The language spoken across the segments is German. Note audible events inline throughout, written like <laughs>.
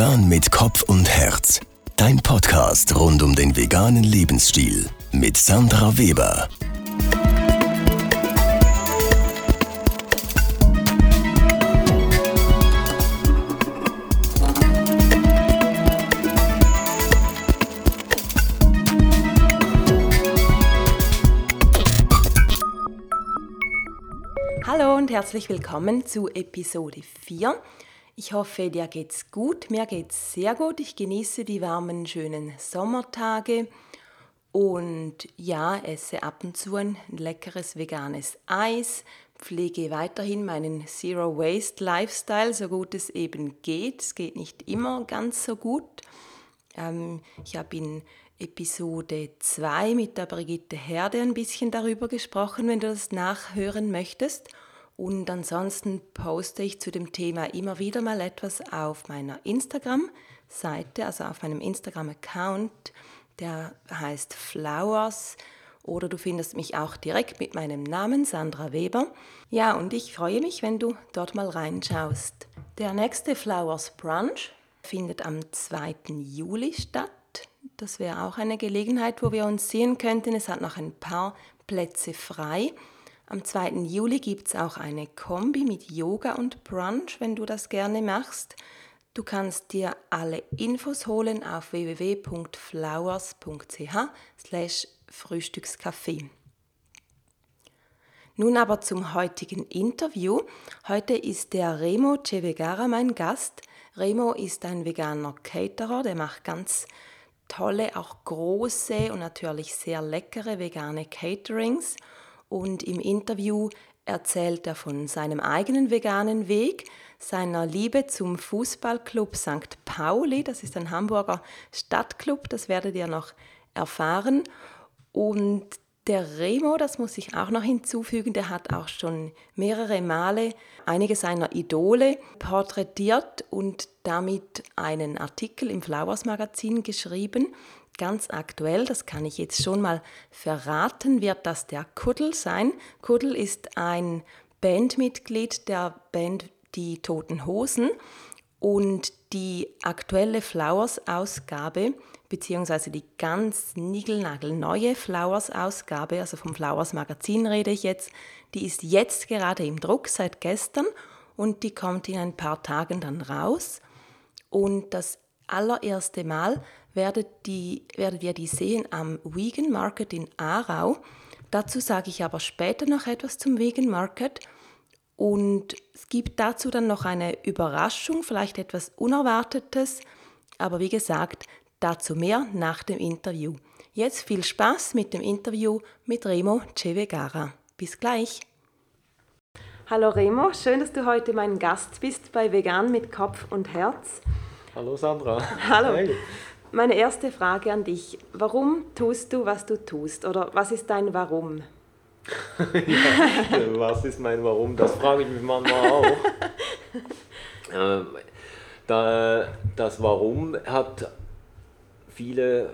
Vegan mit Kopf und Herz. Dein Podcast rund um den veganen Lebensstil mit Sandra Weber. Hallo und herzlich willkommen zu Episode 4. Ich hoffe, dir geht's gut. Mir geht's sehr gut. Ich genieße die warmen, schönen Sommertage und ja, esse ab und zu ein leckeres veganes Eis, pflege weiterhin meinen Zero Waste Lifestyle, so gut es eben geht. Es geht nicht immer ganz so gut. Ähm, ich habe in Episode 2 mit der Brigitte Herde ein bisschen darüber gesprochen, wenn du das nachhören möchtest. Und ansonsten poste ich zu dem Thema immer wieder mal etwas auf meiner Instagram-Seite, also auf meinem Instagram-Account, der heißt Flowers. Oder du findest mich auch direkt mit meinem Namen Sandra Weber. Ja, und ich freue mich, wenn du dort mal reinschaust. Der nächste Flowers Brunch findet am 2. Juli statt. Das wäre auch eine Gelegenheit, wo wir uns sehen könnten. Es hat noch ein paar Plätze frei. Am 2. Juli gibt es auch eine Kombi mit Yoga und Brunch, wenn du das gerne machst. Du kannst dir alle Infos holen auf www.flowers.ch Frühstückscafé. Nun aber zum heutigen Interview. Heute ist der Remo Cevegara mein Gast. Remo ist ein veganer Caterer, der macht ganz tolle, auch große und natürlich sehr leckere vegane Caterings und im Interview erzählt er von seinem eigenen veganen Weg, seiner Liebe zum Fußballclub St. Pauli, das ist ein Hamburger Stadtclub, das werdet ihr noch erfahren. Und der Remo, das muss ich auch noch hinzufügen, der hat auch schon mehrere Male einige seiner Idole porträtiert und damit einen Artikel im Flowers Magazin geschrieben ganz aktuell, das kann ich jetzt schon mal verraten, wird das der Kuddel sein. Kuddel ist ein Bandmitglied der Band Die Toten Hosen und die aktuelle Flowers-Ausgabe, beziehungsweise die ganz niegelnagelneue Flowers-Ausgabe, also vom Flowers-Magazin rede ich jetzt, die ist jetzt gerade im Druck seit gestern und die kommt in ein paar Tagen dann raus. Und das allererste Mal werdet, die, werdet ihr die sehen am Vegan Market in Aarau. Dazu sage ich aber später noch etwas zum Vegan Market. Und es gibt dazu dann noch eine Überraschung, vielleicht etwas Unerwartetes. Aber wie gesagt, dazu mehr nach dem Interview. Jetzt viel Spaß mit dem Interview mit Remo Cevegara. Bis gleich. Hallo Remo, schön, dass du heute mein Gast bist bei Vegan mit Kopf und Herz. Hallo Sandra. Hallo. Hey. Meine erste Frage an dich. Warum tust du, was du tust? Oder was ist dein Warum? <laughs> ja, <laughs> was ist mein Warum? Das frage ich mich manchmal auch. <laughs> ähm, da, das Warum hat viele,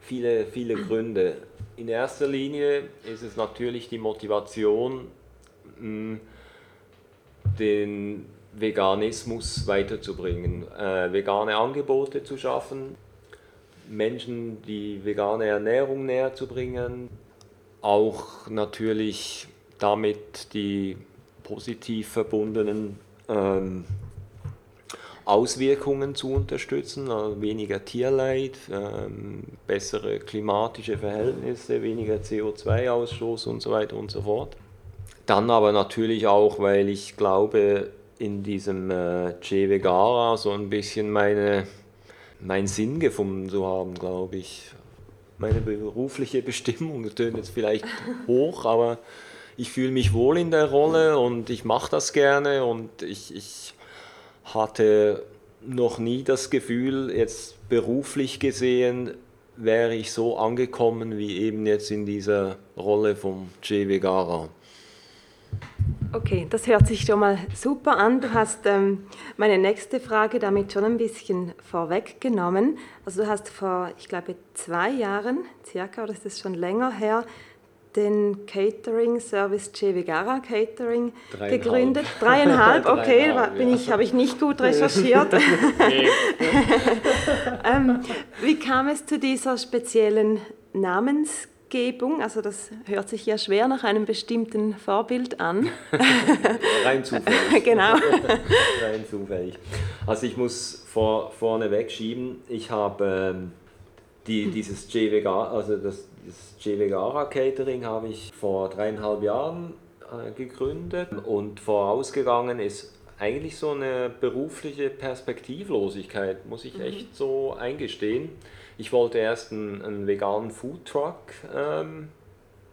viele, viele Gründe. In erster Linie ist es natürlich die Motivation, den Veganismus weiterzubringen, äh, vegane Angebote zu schaffen, Menschen die vegane Ernährung näher zu bringen, auch natürlich damit die positiv verbundenen ähm, Auswirkungen zu unterstützen, also weniger Tierleid, ähm, bessere klimatische Verhältnisse, weniger CO2-Ausstoß und so weiter und so fort. Dann aber natürlich auch, weil ich glaube, in diesem äh, Che Vegara so ein bisschen meine, meinen Sinn gefunden zu haben, glaube ich. Meine berufliche <laughs> Bestimmung tönt jetzt vielleicht hoch, aber ich fühle mich wohl in der Rolle und ich mache das gerne und ich, ich hatte noch nie das Gefühl, jetzt beruflich gesehen, wäre ich so angekommen wie eben jetzt in dieser Rolle vom Che Vegara. Okay, das hört sich schon mal super an. Du hast ähm, meine nächste Frage damit schon ein bisschen vorweggenommen. Also du hast vor, ich glaube, zwei Jahren circa, oder ist das schon länger her, den Catering-Service Che Vegara Catering Dreieinhalb. gegründet. Dreieinhalb, <laughs> okay, Dreieinhalb, bin ja. ich, habe ich nicht gut <laughs> recherchiert. <laughs> ähm, wie kam es zu dieser speziellen Namensgebung? Also das hört sich ja schwer nach einem bestimmten Vorbild an. <laughs> Rein zufällig. <laughs> genau. <laughs> Rein zufällig. Also ich muss vor, vorne wegschieben, ich habe ähm, die, dieses J Vegara, also das das Catering habe ich vor dreieinhalb Jahren äh, gegründet und vorausgegangen ist eigentlich so eine berufliche Perspektivlosigkeit, muss ich mhm. echt so eingestehen. Ich wollte erst einen, einen veganen Foodtruck ähm,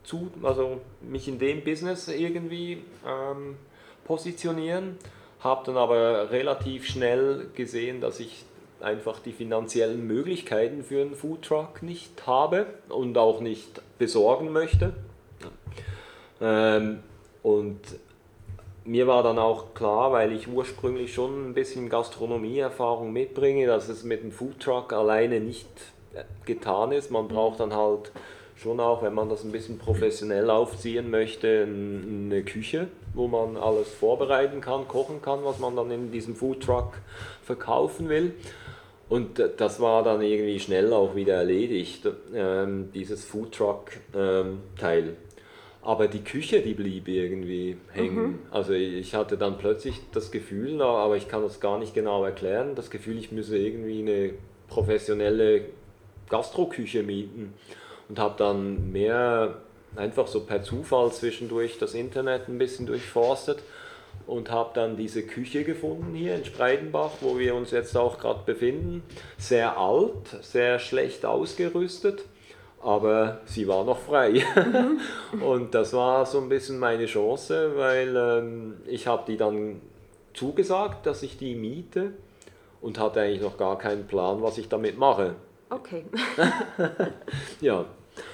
zu, also mich in dem Business irgendwie ähm, positionieren, habe dann aber relativ schnell gesehen, dass ich einfach die finanziellen Möglichkeiten für einen Foodtruck nicht habe und auch nicht besorgen möchte. Ähm, und mir war dann auch klar, weil ich ursprünglich schon ein bisschen Gastronomieerfahrung mitbringe, dass es mit dem Foodtruck alleine nicht getan ist. Man braucht dann halt schon auch, wenn man das ein bisschen professionell aufziehen möchte, eine Küche, wo man alles vorbereiten kann, kochen kann, was man dann in diesem Foodtruck verkaufen will. Und das war dann irgendwie schnell auch wieder erledigt, ähm, dieses Foodtruck-Teil. Ähm, aber die Küche, die blieb irgendwie hängen. Mhm. Also ich hatte dann plötzlich das Gefühl, aber ich kann das gar nicht genau erklären, das Gefühl, ich müsse irgendwie eine professionelle Gastroküche mieten. Und habe dann mehr einfach so per Zufall zwischendurch das Internet ein bisschen durchforstet und habe dann diese Küche gefunden hier in Spreidenbach, wo wir uns jetzt auch gerade befinden. Sehr alt, sehr schlecht ausgerüstet, aber sie war noch frei. Mhm. <laughs> und das war so ein bisschen meine Chance, weil ähm, ich habe die dann zugesagt, dass ich die miete und hatte eigentlich noch gar keinen Plan, was ich damit mache. Okay. <laughs> ja.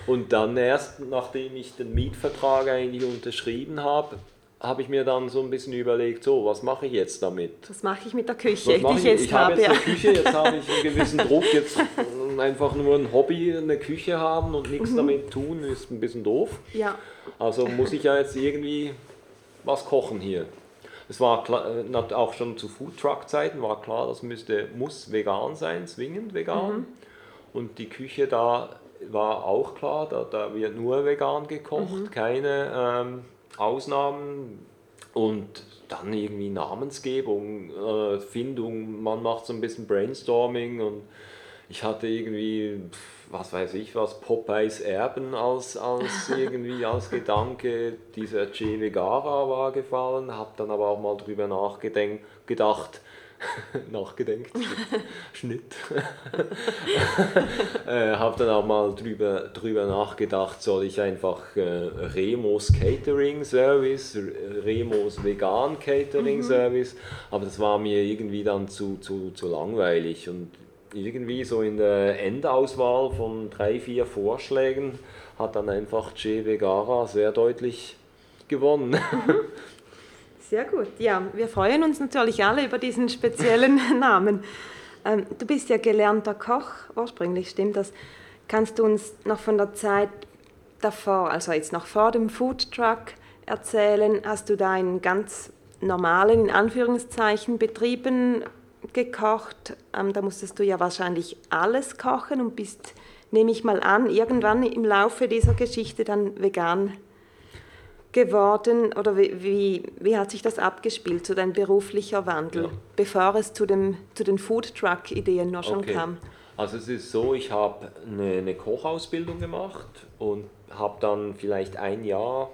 Und dann erst, nachdem ich den Mietvertrag eigentlich unterschrieben habe, habe ich mir dann so ein bisschen überlegt, so, was mache ich jetzt damit? Was mache ich mit der Küche, die ich jetzt ich habe? Jetzt eine Küche, jetzt habe ich einen gewissen <laughs> Druck, jetzt einfach nur ein Hobby, eine Küche haben und nichts mhm. damit tun, ist ein bisschen doof. Ja. Also muss ich ja jetzt irgendwie was kochen hier. Es war klar, äh, auch schon zu Foodtruck-Zeiten war klar, das müsste, muss vegan sein, zwingend vegan. Mhm. Und die Küche da war auch klar, da, da wird nur vegan gekocht, mhm. keine ähm, Ausnahmen und dann irgendwie Namensgebung, äh, Findung, man macht so ein bisschen Brainstorming und ich hatte irgendwie, was weiß ich was, Popeyes Erben als, als <laughs> irgendwie als Gedanke, dieser Che Vegara war gefallen, habe dann aber auch mal drüber nachgedacht, <laughs> nachgedenkt, Schnitt. <laughs> äh, habe dann auch mal drüber, drüber nachgedacht, soll ich einfach äh, Remos Catering Service, Remos Vegan Catering mhm. Service, aber das war mir irgendwie dann zu, zu, zu langweilig und irgendwie so in der Endauswahl von drei, vier Vorschlägen hat dann einfach Che Vegara sehr deutlich gewonnen. <laughs> Sehr gut. Ja, wir freuen uns natürlich alle über diesen speziellen <laughs> Namen. Ähm, du bist ja gelernter Koch, ursprünglich stimmt das. Kannst du uns noch von der Zeit davor, also jetzt noch vor dem Foodtruck erzählen? Hast du da in ganz normalen, in Anführungszeichen, Betrieben gekocht? Ähm, da musstest du ja wahrscheinlich alles kochen und bist, nehme ich mal an, irgendwann im Laufe dieser Geschichte dann vegan geworden oder wie, wie, wie, hat sich das abgespielt, so dein beruflicher Wandel, ja. bevor es zu, dem, zu den Food-Truck-Ideen noch schon okay. kam? Also es ist so, ich habe eine, eine Kochausbildung gemacht und habe dann vielleicht ein Jahr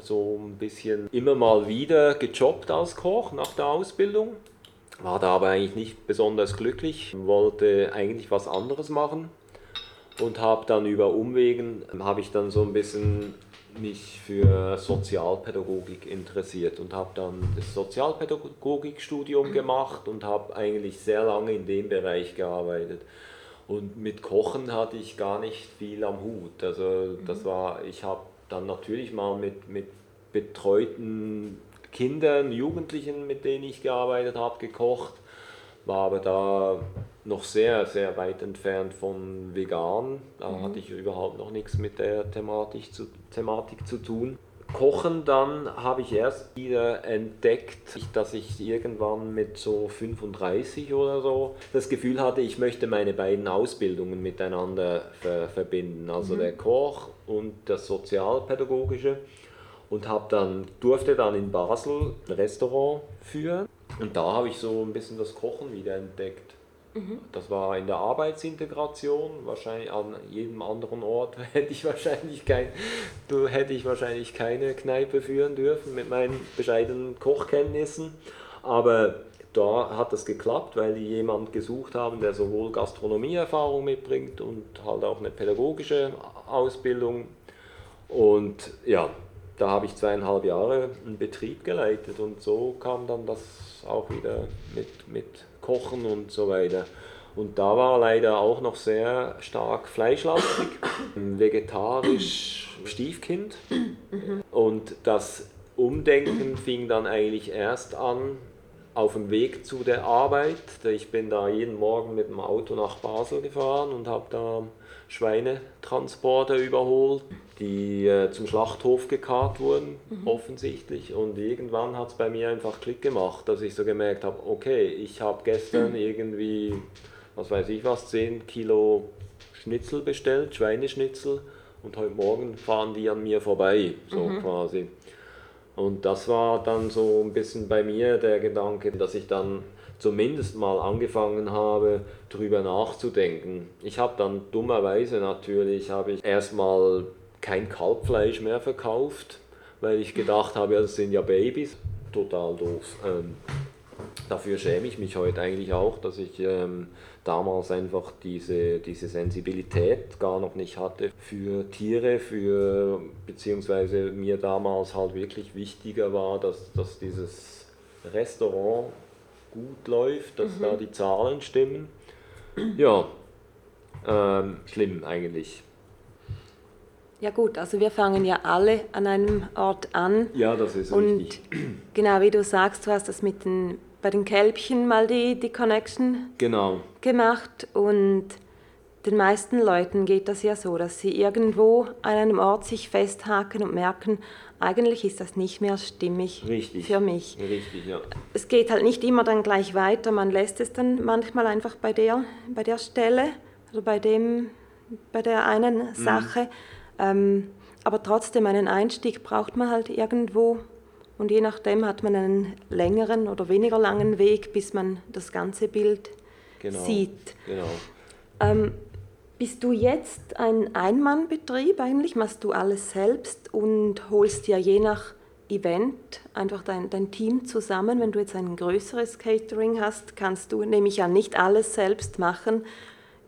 so ein bisschen immer mal wieder gejobbt als Koch nach der Ausbildung. War da aber eigentlich nicht besonders glücklich, wollte eigentlich was anderes machen und habe dann über Umwegen, habe ich dann so ein bisschen mich für Sozialpädagogik interessiert und habe dann das Sozialpädagogikstudium gemacht und habe eigentlich sehr lange in dem Bereich gearbeitet. Und mit Kochen hatte ich gar nicht viel am Hut. Also das mhm. war, ich habe dann natürlich mal mit, mit betreuten Kindern, Jugendlichen, mit denen ich gearbeitet habe, gekocht, war aber da noch sehr, sehr weit entfernt von vegan. Da mhm. hatte ich überhaupt noch nichts mit der Thematik zu, Thematik zu tun. Kochen dann habe ich erst wieder entdeckt, dass ich irgendwann mit so 35 oder so das Gefühl hatte, ich möchte meine beiden Ausbildungen miteinander ver verbinden, also mhm. der Koch und das Sozialpädagogische und habe dann durfte dann in Basel ein Restaurant führen und da habe ich so ein bisschen das Kochen wieder entdeckt. Mhm. Das war in der Arbeitsintegration, wahrscheinlich an jedem anderen Ort <laughs> hätte ich wahrscheinlich kein, hätte ich wahrscheinlich keine Kneipe führen dürfen mit meinen bescheidenen Kochkenntnissen. Aber da hat es geklappt, weil die jemanden gesucht haben, der sowohl Gastronomieerfahrung mitbringt und halt auch eine pädagogische Ausbildung. Und ja, da habe ich zweieinhalb Jahre einen Betrieb geleitet und so kam dann das auch wieder mit, mit Kochen und so weiter. Und da war leider auch noch sehr stark fleischlastig, vegetarisch Stiefkind. Und das Umdenken fing dann eigentlich erst an auf dem Weg zu der Arbeit. Ich bin da jeden Morgen mit dem Auto nach Basel gefahren und habe da Schweinetransporter überholt, die äh, zum Schlachthof gekarrt wurden, mhm. offensichtlich. Und irgendwann hat es bei mir einfach Klick gemacht, dass ich so gemerkt habe, okay, ich habe gestern mhm. <clears throat> irgendwie, was weiß ich was, 10 Kilo Schnitzel bestellt, Schweineschnitzel, und heute Morgen fahren die an mir vorbei, so mhm. quasi. Und das war dann so ein bisschen bei mir der Gedanke, dass ich dann zumindest mal angefangen habe, darüber nachzudenken. Ich habe dann dummerweise natürlich, habe ich erstmal kein Kalbfleisch mehr verkauft, weil ich gedacht habe, das sind ja Babys. Total doof. Ähm, dafür schäme ich mich heute eigentlich auch, dass ich ähm, damals einfach diese, diese Sensibilität gar noch nicht hatte für Tiere, für beziehungsweise mir damals halt wirklich wichtiger war, dass, dass dieses Restaurant gut läuft, dass mhm. da die Zahlen stimmen. Ja, ähm, schlimm eigentlich. Ja gut, also wir fangen ja alle an einem Ort an. Ja, das ist und richtig. Genau, wie du sagst, du hast das mit den, bei den Kälbchen mal die, die Connection genau. gemacht und den meisten Leuten geht das ja so, dass sie irgendwo an einem Ort sich festhaken und merken, eigentlich ist das nicht mehr stimmig Richtig. für mich. Richtig, ja. Es geht halt nicht immer dann gleich weiter, man lässt es dann manchmal einfach bei der, bei der Stelle, also bei, dem, bei der einen mhm. Sache. Ähm, aber trotzdem einen Einstieg braucht man halt irgendwo und je nachdem hat man einen längeren oder weniger langen Weg, bis man das ganze Bild genau. sieht. Genau. Ähm, bist du jetzt ein Einmannbetrieb eigentlich? Machst du alles selbst und holst ja je nach Event einfach dein, dein Team zusammen? Wenn du jetzt ein größeres Catering hast, kannst du nämlich ja nicht alles selbst machen.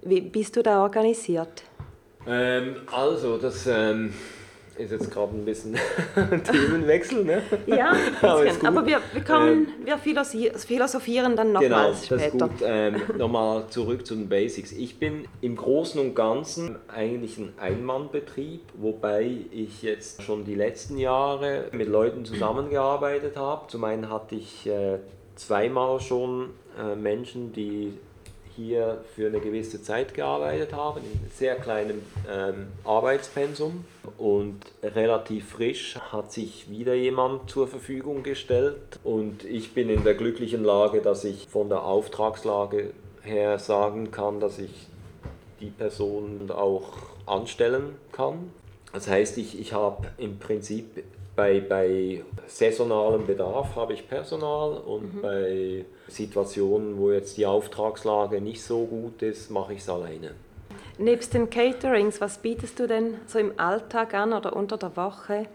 Wie bist du da organisiert? Ähm, also, das ähm, ist jetzt gerade ein bisschen <laughs> Themenwechsel, ne? Ja, <laughs> aber, aber wir, wir, kommen, ähm, wir philosophieren dann nochmals genau, später. Genau, das ist gut. Ähm, Nochmal zurück zu den Basics. Ich bin im Großen und Ganzen eigentlich ein Einmannbetrieb, wobei ich jetzt schon die letzten Jahre mit Leuten zusammengearbeitet habe. Zum einen hatte ich äh, zweimal schon äh, Menschen, die hier für eine gewisse Zeit gearbeitet haben, in sehr kleinem ähm, Arbeitspensum. Und relativ frisch hat sich wieder jemand zur Verfügung gestellt. Und ich bin in der glücklichen Lage, dass ich von der Auftragslage her sagen kann, dass ich die Person auch anstellen kann. Das heißt, ich, ich habe im Prinzip bei, bei saisonalem Bedarf habe ich Personal und mhm. bei Situationen, wo jetzt die Auftragslage nicht so gut ist, mache ich es alleine. Nebst den Caterings, was bietest du denn so im Alltag an oder unter der Woche?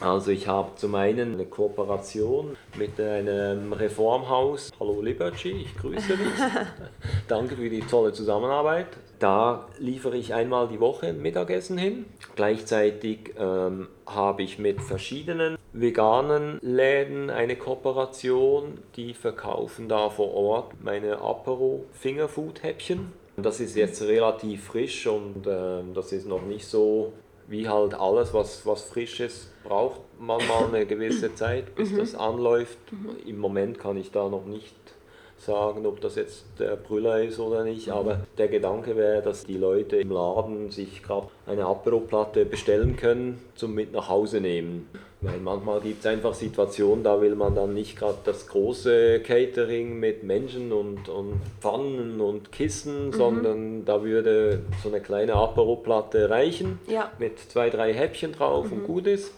Also ich habe zum einen eine Kooperation mit einem Reformhaus. Hallo Liberty, ich grüße dich. <laughs> Danke für die tolle Zusammenarbeit. Da liefere ich einmal die Woche Mittagessen hin. Gleichzeitig ähm, habe ich mit verschiedenen veganen Läden eine Kooperation, die verkaufen da vor Ort meine Apero Fingerfood Häppchen. Das ist jetzt relativ frisch und äh, das ist noch nicht so wie halt alles, was, was frisch ist, braucht man mal eine gewisse Zeit, bis mhm. das anläuft. Mhm. Im Moment kann ich da noch nicht sagen, ob das jetzt der Brüller ist oder nicht, aber der Gedanke wäre, dass die Leute im Laden sich gerade eine Apero-Platte bestellen können zum mit nach Hause nehmen. Weil manchmal gibt es einfach Situationen, da will man dann nicht gerade das große Catering mit Menschen und, und Pfannen und Kissen, mhm. sondern da würde so eine kleine Apero-Platte reichen ja. mit zwei, drei Häppchen drauf mhm. und gut ist.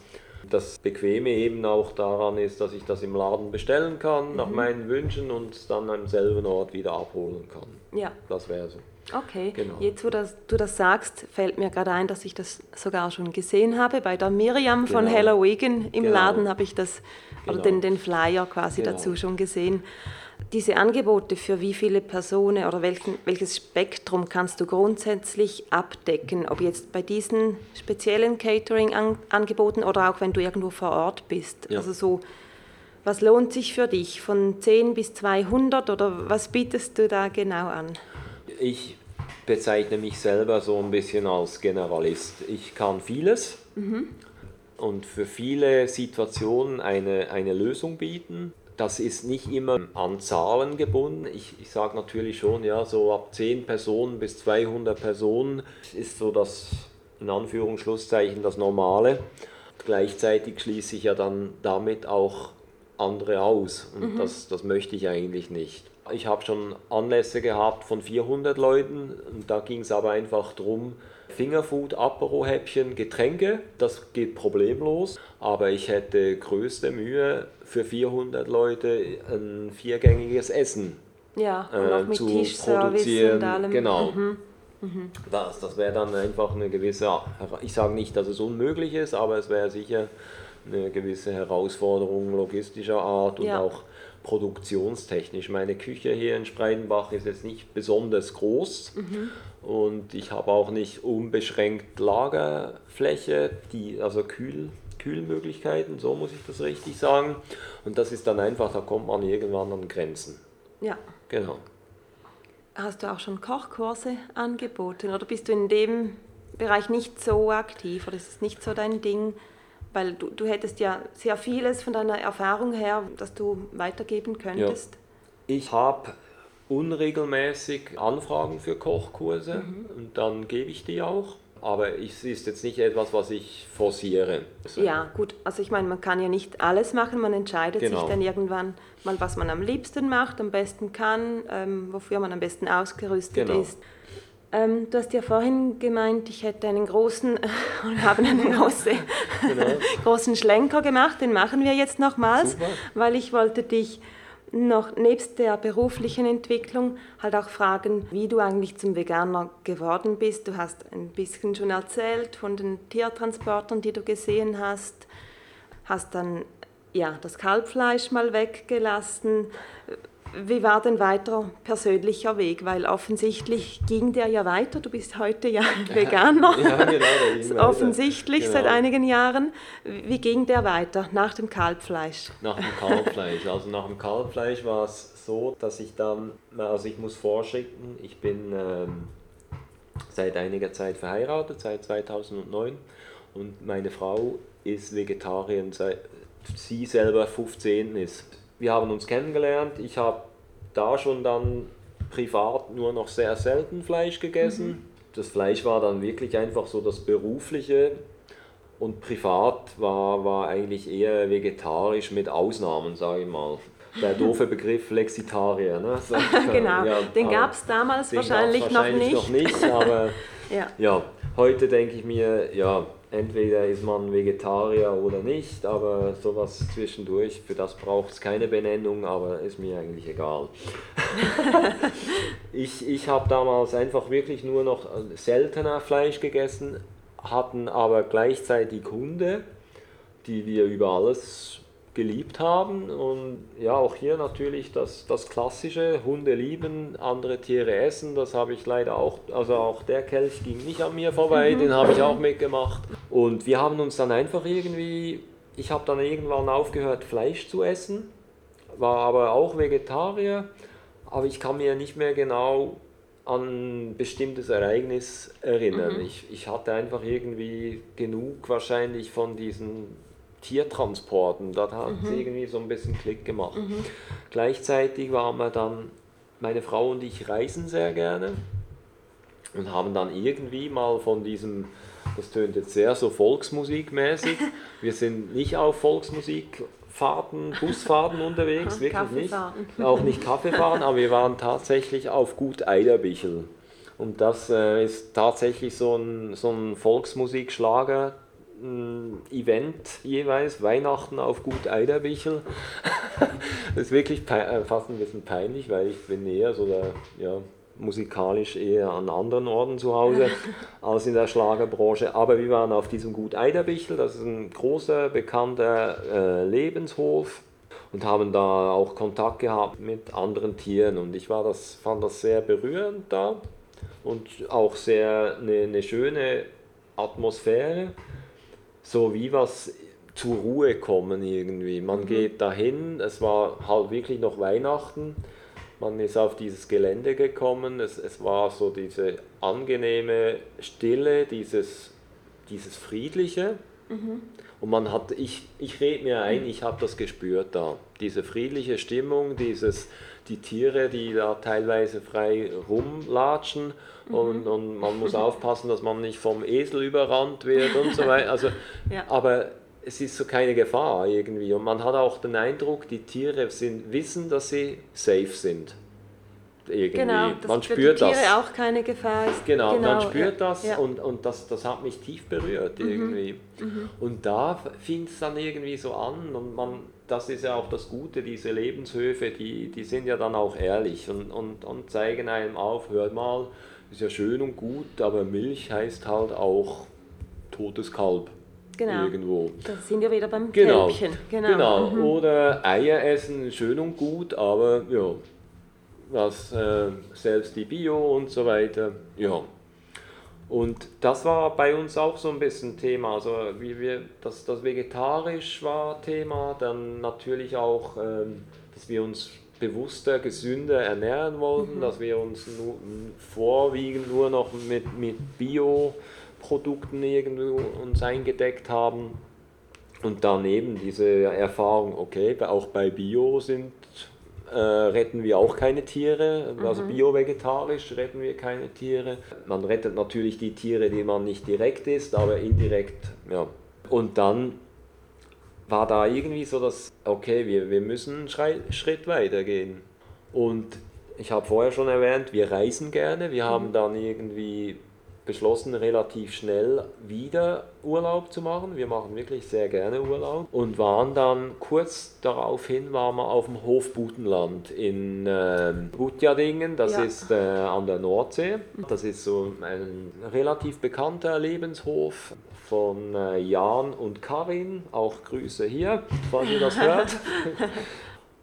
Das Bequeme eben auch daran ist, dass ich das im Laden bestellen kann, mhm. nach meinen Wünschen und dann am selben Ort wieder abholen kann. Ja. Das wäre so. Okay, genau. jetzt wo das, du das sagst, fällt mir gerade ein, dass ich das sogar schon gesehen habe. Bei der Miriam genau. von Halloween im genau. Laden habe ich das, genau. oder den, den Flyer quasi genau. dazu schon gesehen. Diese Angebote für wie viele Personen oder welchen, welches Spektrum kannst du grundsätzlich abdecken? Ob jetzt bei diesen speziellen Catering-Angeboten oder auch wenn du irgendwo vor Ort bist? Ja. Also so, was lohnt sich für dich? Von 10 bis 200 oder was bietest du da genau an? Ich bezeichne mich selber so ein bisschen als Generalist. Ich kann vieles mhm. und für viele Situationen eine, eine Lösung bieten. Das ist nicht immer an Zahlen gebunden. Ich, ich sage natürlich schon, ja, so ab 10 Personen bis 200 Personen ist so das, in Anführungsschlusszeichen, das Normale. Gleichzeitig schließe ich ja dann damit auch andere aus und mhm. das, das möchte ich eigentlich nicht. Ich habe schon Anlässe gehabt von 400 Leuten und da ging es aber einfach darum, Fingerfood, Apero-Häppchen, Getränke, das geht problemlos. Aber ich hätte größte Mühe für 400 Leute ein viergängiges Essen ja, äh, zu produzieren. Und allem. Genau. Mhm. Mhm. Das, das wäre dann einfach eine gewisse, ich sage nicht, dass es unmöglich ist, aber es wäre sicher eine gewisse Herausforderung logistischer Art und ja. auch produktionstechnisch. Meine Küche hier in Spreidenbach ist jetzt nicht besonders groß mhm. und ich habe auch nicht unbeschränkt Lagerfläche, die, also Kühl, Kühlmöglichkeiten, so muss ich das richtig sagen. Und das ist dann einfach, da kommt man irgendwann an Grenzen. Ja. Genau. Hast du auch schon Kochkurse angeboten oder bist du in dem Bereich nicht so aktiv oder ist es nicht so dein Ding? Weil du, du hättest ja sehr vieles von deiner Erfahrung her, das du weitergeben könntest. Ja. Ich habe unregelmäßig Anfragen für Kochkurse mhm. und dann gebe ich die auch. Aber es ist jetzt nicht etwas, was ich forciere. Ja, gut. Also ich meine, man kann ja nicht alles machen. Man entscheidet genau. sich dann irgendwann mal, was man am liebsten macht, am besten kann, ähm, wofür man am besten ausgerüstet genau. ist. Ähm, du hast ja vorhin gemeint, ich hätte einen großen, <laughs> äh, haben einen große, <laughs> genau. <laughs> großen Schlenker gemacht. Den machen wir jetzt nochmals, Super. weil ich wollte dich noch nebst der beruflichen Entwicklung halt auch fragen, wie du eigentlich zum Veganer geworden bist. Du hast ein bisschen schon erzählt von den Tiertransportern, die du gesehen hast, hast dann ja das Kalbfleisch mal weggelassen. Wie war denn weiter persönlicher Weg? Weil offensichtlich ging der ja weiter. Du bist heute ja <laughs> Veganer. Ja, genau, offensichtlich genau. seit einigen Jahren. Wie ging der weiter nach dem Kalbfleisch? Nach dem Kalbfleisch. Also nach dem Kalbfleisch war es so, dass ich dann, also ich muss vorschicken, ich bin ähm, seit einiger Zeit verheiratet, seit 2009 und meine Frau ist Vegetarierin, seit sie selber 15 ist wir haben uns kennengelernt. Ich habe da schon dann privat nur noch sehr selten Fleisch gegessen. Mhm. Das Fleisch war dann wirklich einfach so das Berufliche und privat war, war eigentlich eher vegetarisch mit Ausnahmen, sage ich mal. Der doofe Begriff Flexitarier. Ne? So, <laughs> genau, ja, den gab es damals wahrscheinlich, wahrscheinlich, noch nicht. Noch nicht aber <laughs> ja. ja, heute denke ich mir, ja, entweder ist man Vegetarier oder nicht, aber sowas zwischendurch, für das braucht es keine Benennung, aber ist mir eigentlich egal. <laughs> ich ich habe damals einfach wirklich nur noch seltener Fleisch gegessen, hatten aber gleichzeitig Hunde, die wir über alles geliebt haben. Und ja, auch hier natürlich das, das Klassische, Hunde lieben, andere Tiere essen, das habe ich leider auch, also auch der Kelch ging nicht an mir vorbei, den habe ich auch mitgemacht. Und wir haben uns dann einfach irgendwie, ich habe dann irgendwann aufgehört, Fleisch zu essen, war aber auch Vegetarier, aber ich kann mir nicht mehr genau an ein bestimmtes Ereignis erinnern. Mhm. Ich, ich hatte einfach irgendwie genug wahrscheinlich von diesen Tiertransporten. Da hat es irgendwie so ein bisschen Klick gemacht. Gleichzeitig waren wir dann, meine Frau und ich reisen sehr gerne und haben dann irgendwie mal von diesem, das tönt jetzt sehr so volksmusikmäßig, <laughs> wir sind nicht auf Volksmusikfahrten, Busfahrten unterwegs, wirklich nicht, auch nicht Kaffeefahren, aber wir waren tatsächlich auf Gut Eiderbichel. Und das äh, ist tatsächlich so ein, so ein Volksmusikschlager, Event jeweils, Weihnachten auf Gut Eiderbichel. <laughs> das ist wirklich äh, fast ein bisschen peinlich, weil ich bin eher so der, ja, musikalisch eher an anderen Orten zu Hause <laughs> als in der Schlagerbranche. Aber wir waren auf diesem Gut Eiderbichel, das ist ein großer, bekannter äh, Lebenshof und haben da auch Kontakt gehabt mit anderen Tieren. Und ich war das, fand das sehr berührend da und auch sehr eine, eine schöne Atmosphäre, so wie was zur Ruhe kommen irgendwie. Man mhm. geht dahin, es war halt wirklich noch Weihnachten, man ist auf dieses Gelände gekommen, es, es war so diese angenehme Stille, dieses, dieses Friedliche. Mhm. Und man hat, ich, ich rede mir ein, ich habe das gespürt da. Diese friedliche Stimmung, dieses, die Tiere, die da teilweise frei rumlatschen mhm. und, und man muss aufpassen, dass man nicht vom Esel überrannt wird und so weiter. Also, <laughs> ja. Aber es ist so keine Gefahr irgendwie. Und man hat auch den Eindruck, die Tiere sind, wissen, dass sie safe sind. Irgendwie. Genau, dass man spürt für die Tiere das. auch keine Gefahr ist. Genau, genau man spürt ja, das ja. und, und das, das hat mich tief berührt mhm. irgendwie. Mhm. Und da fing es dann irgendwie so an und man, das ist ja auch das Gute, diese Lebenshöfe, die, die sind ja dann auch ehrlich und, und, und zeigen einem auf, hört mal, ist ja schön und gut, aber Milch heißt halt auch totes Kalb genau. irgendwo. Da sind wir wieder beim genau. Kälbchen. Genau. genau. Mhm. Oder Eier essen, schön und gut, aber ja, was äh, selbst die Bio und so weiter. Ja. Und das war bei uns auch so ein bisschen Thema. Also wie wir, dass das vegetarisch war Thema, dann natürlich auch, ähm, dass wir uns bewusster, gesünder ernähren wollten, mhm. dass wir uns nur, vorwiegend nur noch mit, mit Bio Produkten irgendwo uns eingedeckt haben. Und daneben diese Erfahrung, okay, auch bei Bio sind, äh, retten wir auch keine Tiere, also mhm. bio-vegetarisch retten wir keine Tiere. Man rettet natürlich die Tiere, die man nicht direkt isst, aber indirekt, ja. Und dann war da irgendwie so das, okay, wir, wir müssen einen Schritt weiter gehen. Und ich habe vorher schon erwähnt, wir reisen gerne. Wir haben mhm. dann irgendwie beschlossen, relativ schnell wieder Urlaub zu machen. Wir machen wirklich sehr gerne Urlaub und waren dann kurz daraufhin waren wir auf dem Hof Butenland in äh, Gutjadingen, das ja. ist äh, an der Nordsee. Das ist so ein relativ bekannter Lebenshof von äh, Jan und Karin. Auch Grüße hier, falls ihr das hört. <laughs>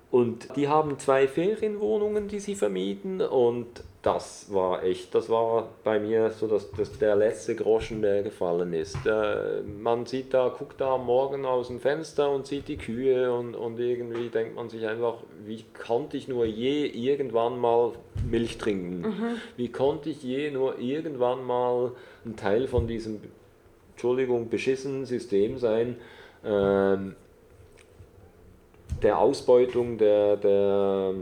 Und die haben zwei Ferienwohnungen, die sie vermieten und das war echt, das war bei mir so dass, dass der letzte Groschen, der gefallen ist. Äh, man sieht da, guckt da am Morgen aus dem Fenster und sieht die Kühe und, und irgendwie denkt man sich einfach, wie konnte ich nur je irgendwann mal Milch trinken? Mhm. Wie konnte ich je nur irgendwann mal ein Teil von diesem, Entschuldigung, beschissenen System sein? Ähm, der Ausbeutung der, der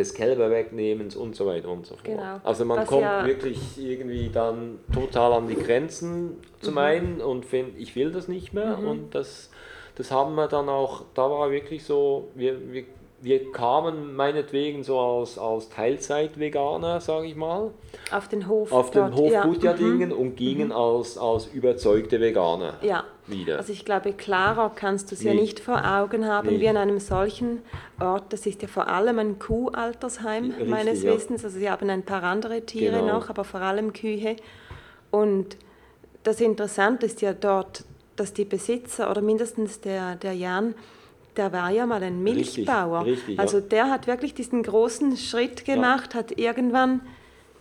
des Kälberwegnehmens und so weiter und so fort. Genau. Also man Was kommt ja wirklich irgendwie dann total an die Grenzen zum mhm. einen und findet, ich will das nicht mehr mhm. und das, das haben wir dann auch, da war wirklich so, wir, wir wir kamen meinetwegen so als, als Teilzeit-Veganer, sage ich mal. Auf den Hof. Auf den Hof ja. Gutjadingen mhm. und gingen mhm. als, als überzeugte Veganer ja. Wieder. Also ich glaube, klarer kannst du es nee. ja nicht vor Augen haben nee. wie an einem solchen Ort. Das ist ja vor allem ein Kuhaltersheim Richtig, meines ja. Wissens. Also sie haben ein paar andere Tiere genau. noch, aber vor allem Kühe. Und das Interessante ist ja dort, dass die Besitzer oder mindestens der, der Jan der war ja mal ein Milchbauer. Richtig, richtig, also der hat wirklich diesen großen Schritt gemacht, ja. hat irgendwann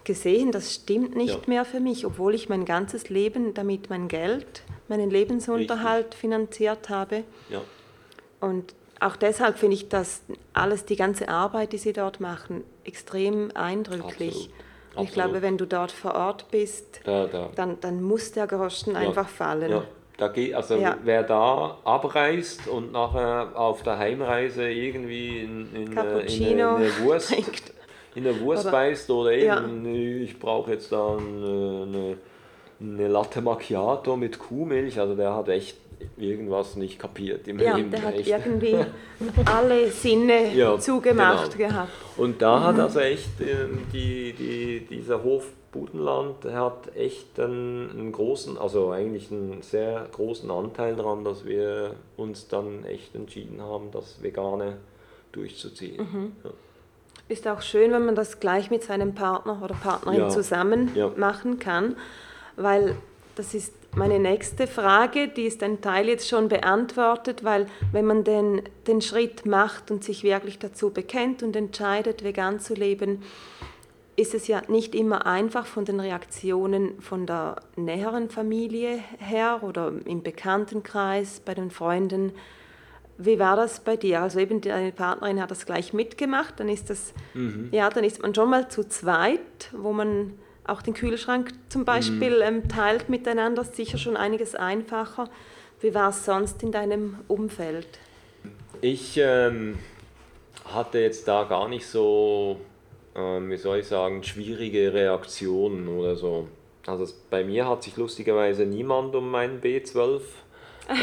gesehen, das stimmt nicht ja. mehr für mich, obwohl ich mein ganzes Leben damit mein Geld, meinen Lebensunterhalt richtig. finanziert habe. Ja. Und auch deshalb finde ich das alles, die ganze Arbeit, die sie dort machen, extrem eindrücklich. Absolut. Ich glaube, wenn du dort vor Ort bist, da, da. Dann, dann muss der Groschen einfach fallen. Da geht, also Ja. wer da abreist und nachher auf der Heimreise irgendwie in, in, äh, in, eine, in eine Wurst, trinkt. In eine Wurst Oder- beißt oder eben, Ja. nee, ich brauche jetzt da eine, eine, Latte Macchiato mit Kuhmilch, also der hat echt irgendwas nicht kapiert im Ja, Leben. der hat echt. <laughs> irgendwie alle Sinne Ja, zugemacht genau. gehabt. Und da hat also echt ähm, die, die, dieser Hof Budenland der hat echt einen, einen großen, also eigentlich einen sehr großen Anteil daran, dass wir uns dann echt entschieden haben, das Vegane durchzuziehen. Mhm. Ja. Ist auch schön, wenn man das gleich mit seinem Partner oder Partnerin Ja. zusammen Ja. machen kann, weil das ist meine nächste Frage, die ist ein Teil jetzt schon beantwortet, weil wenn man den, den Schritt macht und sich wirklich dazu bekennt und entscheidet, vegan zu leben, ist es ja nicht immer einfach von den Reaktionen von der näheren Familie her oder im Bekanntenkreis, bei den Freunden. Wie war das bei dir? Also eben deine Partnerin hat das gleich mitgemacht, dann ist das, ja, dann ist man schon mal zu zweit, wo man auch den Kühlschrank zum Beispiel ähm, teilt miteinander, ist sicher schon einiges einfacher. Wie war es sonst in deinem Umfeld? Ich ähm, hatte jetzt da gar nicht so, ähm, wie soll ich sagen, schwierige Reaktionen oder so. Also bei mir hat sich lustigerweise niemand um meinen B12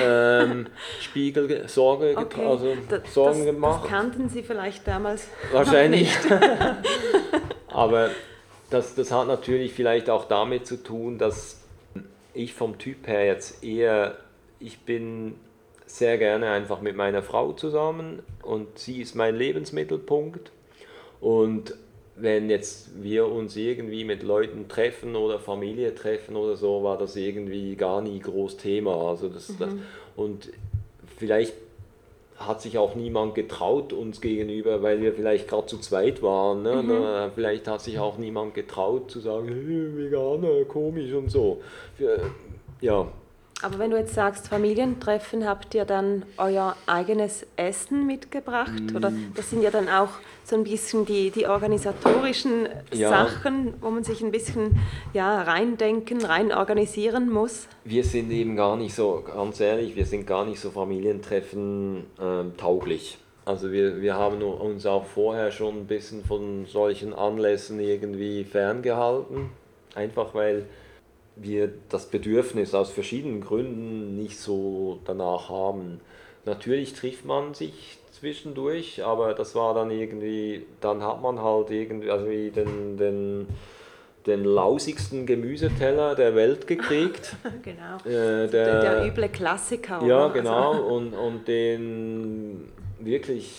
ähm, Spiegel ge- Sorge geta- also Sorgen das, gemacht. Das kannten sie vielleicht damals Wahrscheinlich. <laughs> Aber das, das hat natürlich vielleicht auch damit zu tun, dass ich vom Typ her jetzt eher, ich bin sehr gerne einfach mit meiner Frau zusammen und sie ist mein Lebensmittelpunkt. Und wenn jetzt wir uns irgendwie mit Leuten treffen oder Familie treffen oder so, war das irgendwie gar nie groß Thema. Also das, das, und vielleicht hat sich auch niemand getraut uns gegenüber, weil wir vielleicht gerade zu zweit waren. Ne? Na, Vielleicht hat sich auch niemand getraut zu sagen, hey, Veganer, komisch und so. Ja, Aber wenn du jetzt sagst, Familientreffen, habt ihr dann euer eigenes Essen mitgebracht? Oder Mm. das sind ja dann auch so ein bisschen die, die organisatorischen Ja. Sachen, wo man sich ein bisschen ja, reindenken, rein organisieren muss. wir sind eben gar nicht so, ganz ehrlich, wir sind gar nicht so Familientreffen ähm, tauglich. Also wir, wir haben uns auch vorher schon ein bisschen von solchen Anlässen irgendwie ferngehalten. Einfach weil wir das Bedürfnis aus verschiedenen Gründen nicht so danach haben. Natürlich trifft man sich zwischendurch, aber das war dann irgendwie, dann hat man halt irgendwie, also den, den, den lausigsten Gemüseteller der Welt gekriegt. <laughs> Genau. Äh, Der, der, der üble Klassiker. ja, oder? genau. Also, Und, und den wirklich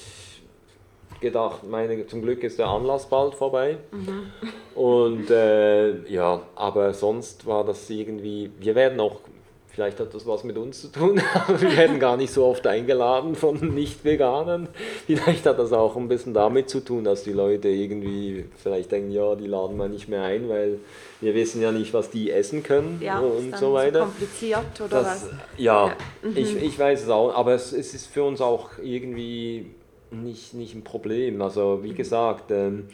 gedacht, meine, zum Glück ist der Anlass bald vorbei. Mhm. Und äh, ja, aber sonst war das irgendwie, wir werden auch, vielleicht hat das was mit uns zu tun, <laughs> aber wir werden gar nicht so oft eingeladen von Nicht-Veganern. Vielleicht hat das auch ein bisschen damit zu tun, dass die Leute irgendwie vielleicht denken, ja, die laden wir nicht mehr ein, weil wir wissen ja nicht, was die essen können ja, ist und dann so weiter. kompliziert oder Das, was? ja, Ja, mhm. ich, ich weiß es auch, aber es, es ist für uns auch irgendwie nicht, nicht ein Problem. Also Mhm. wie gesagt, ähm,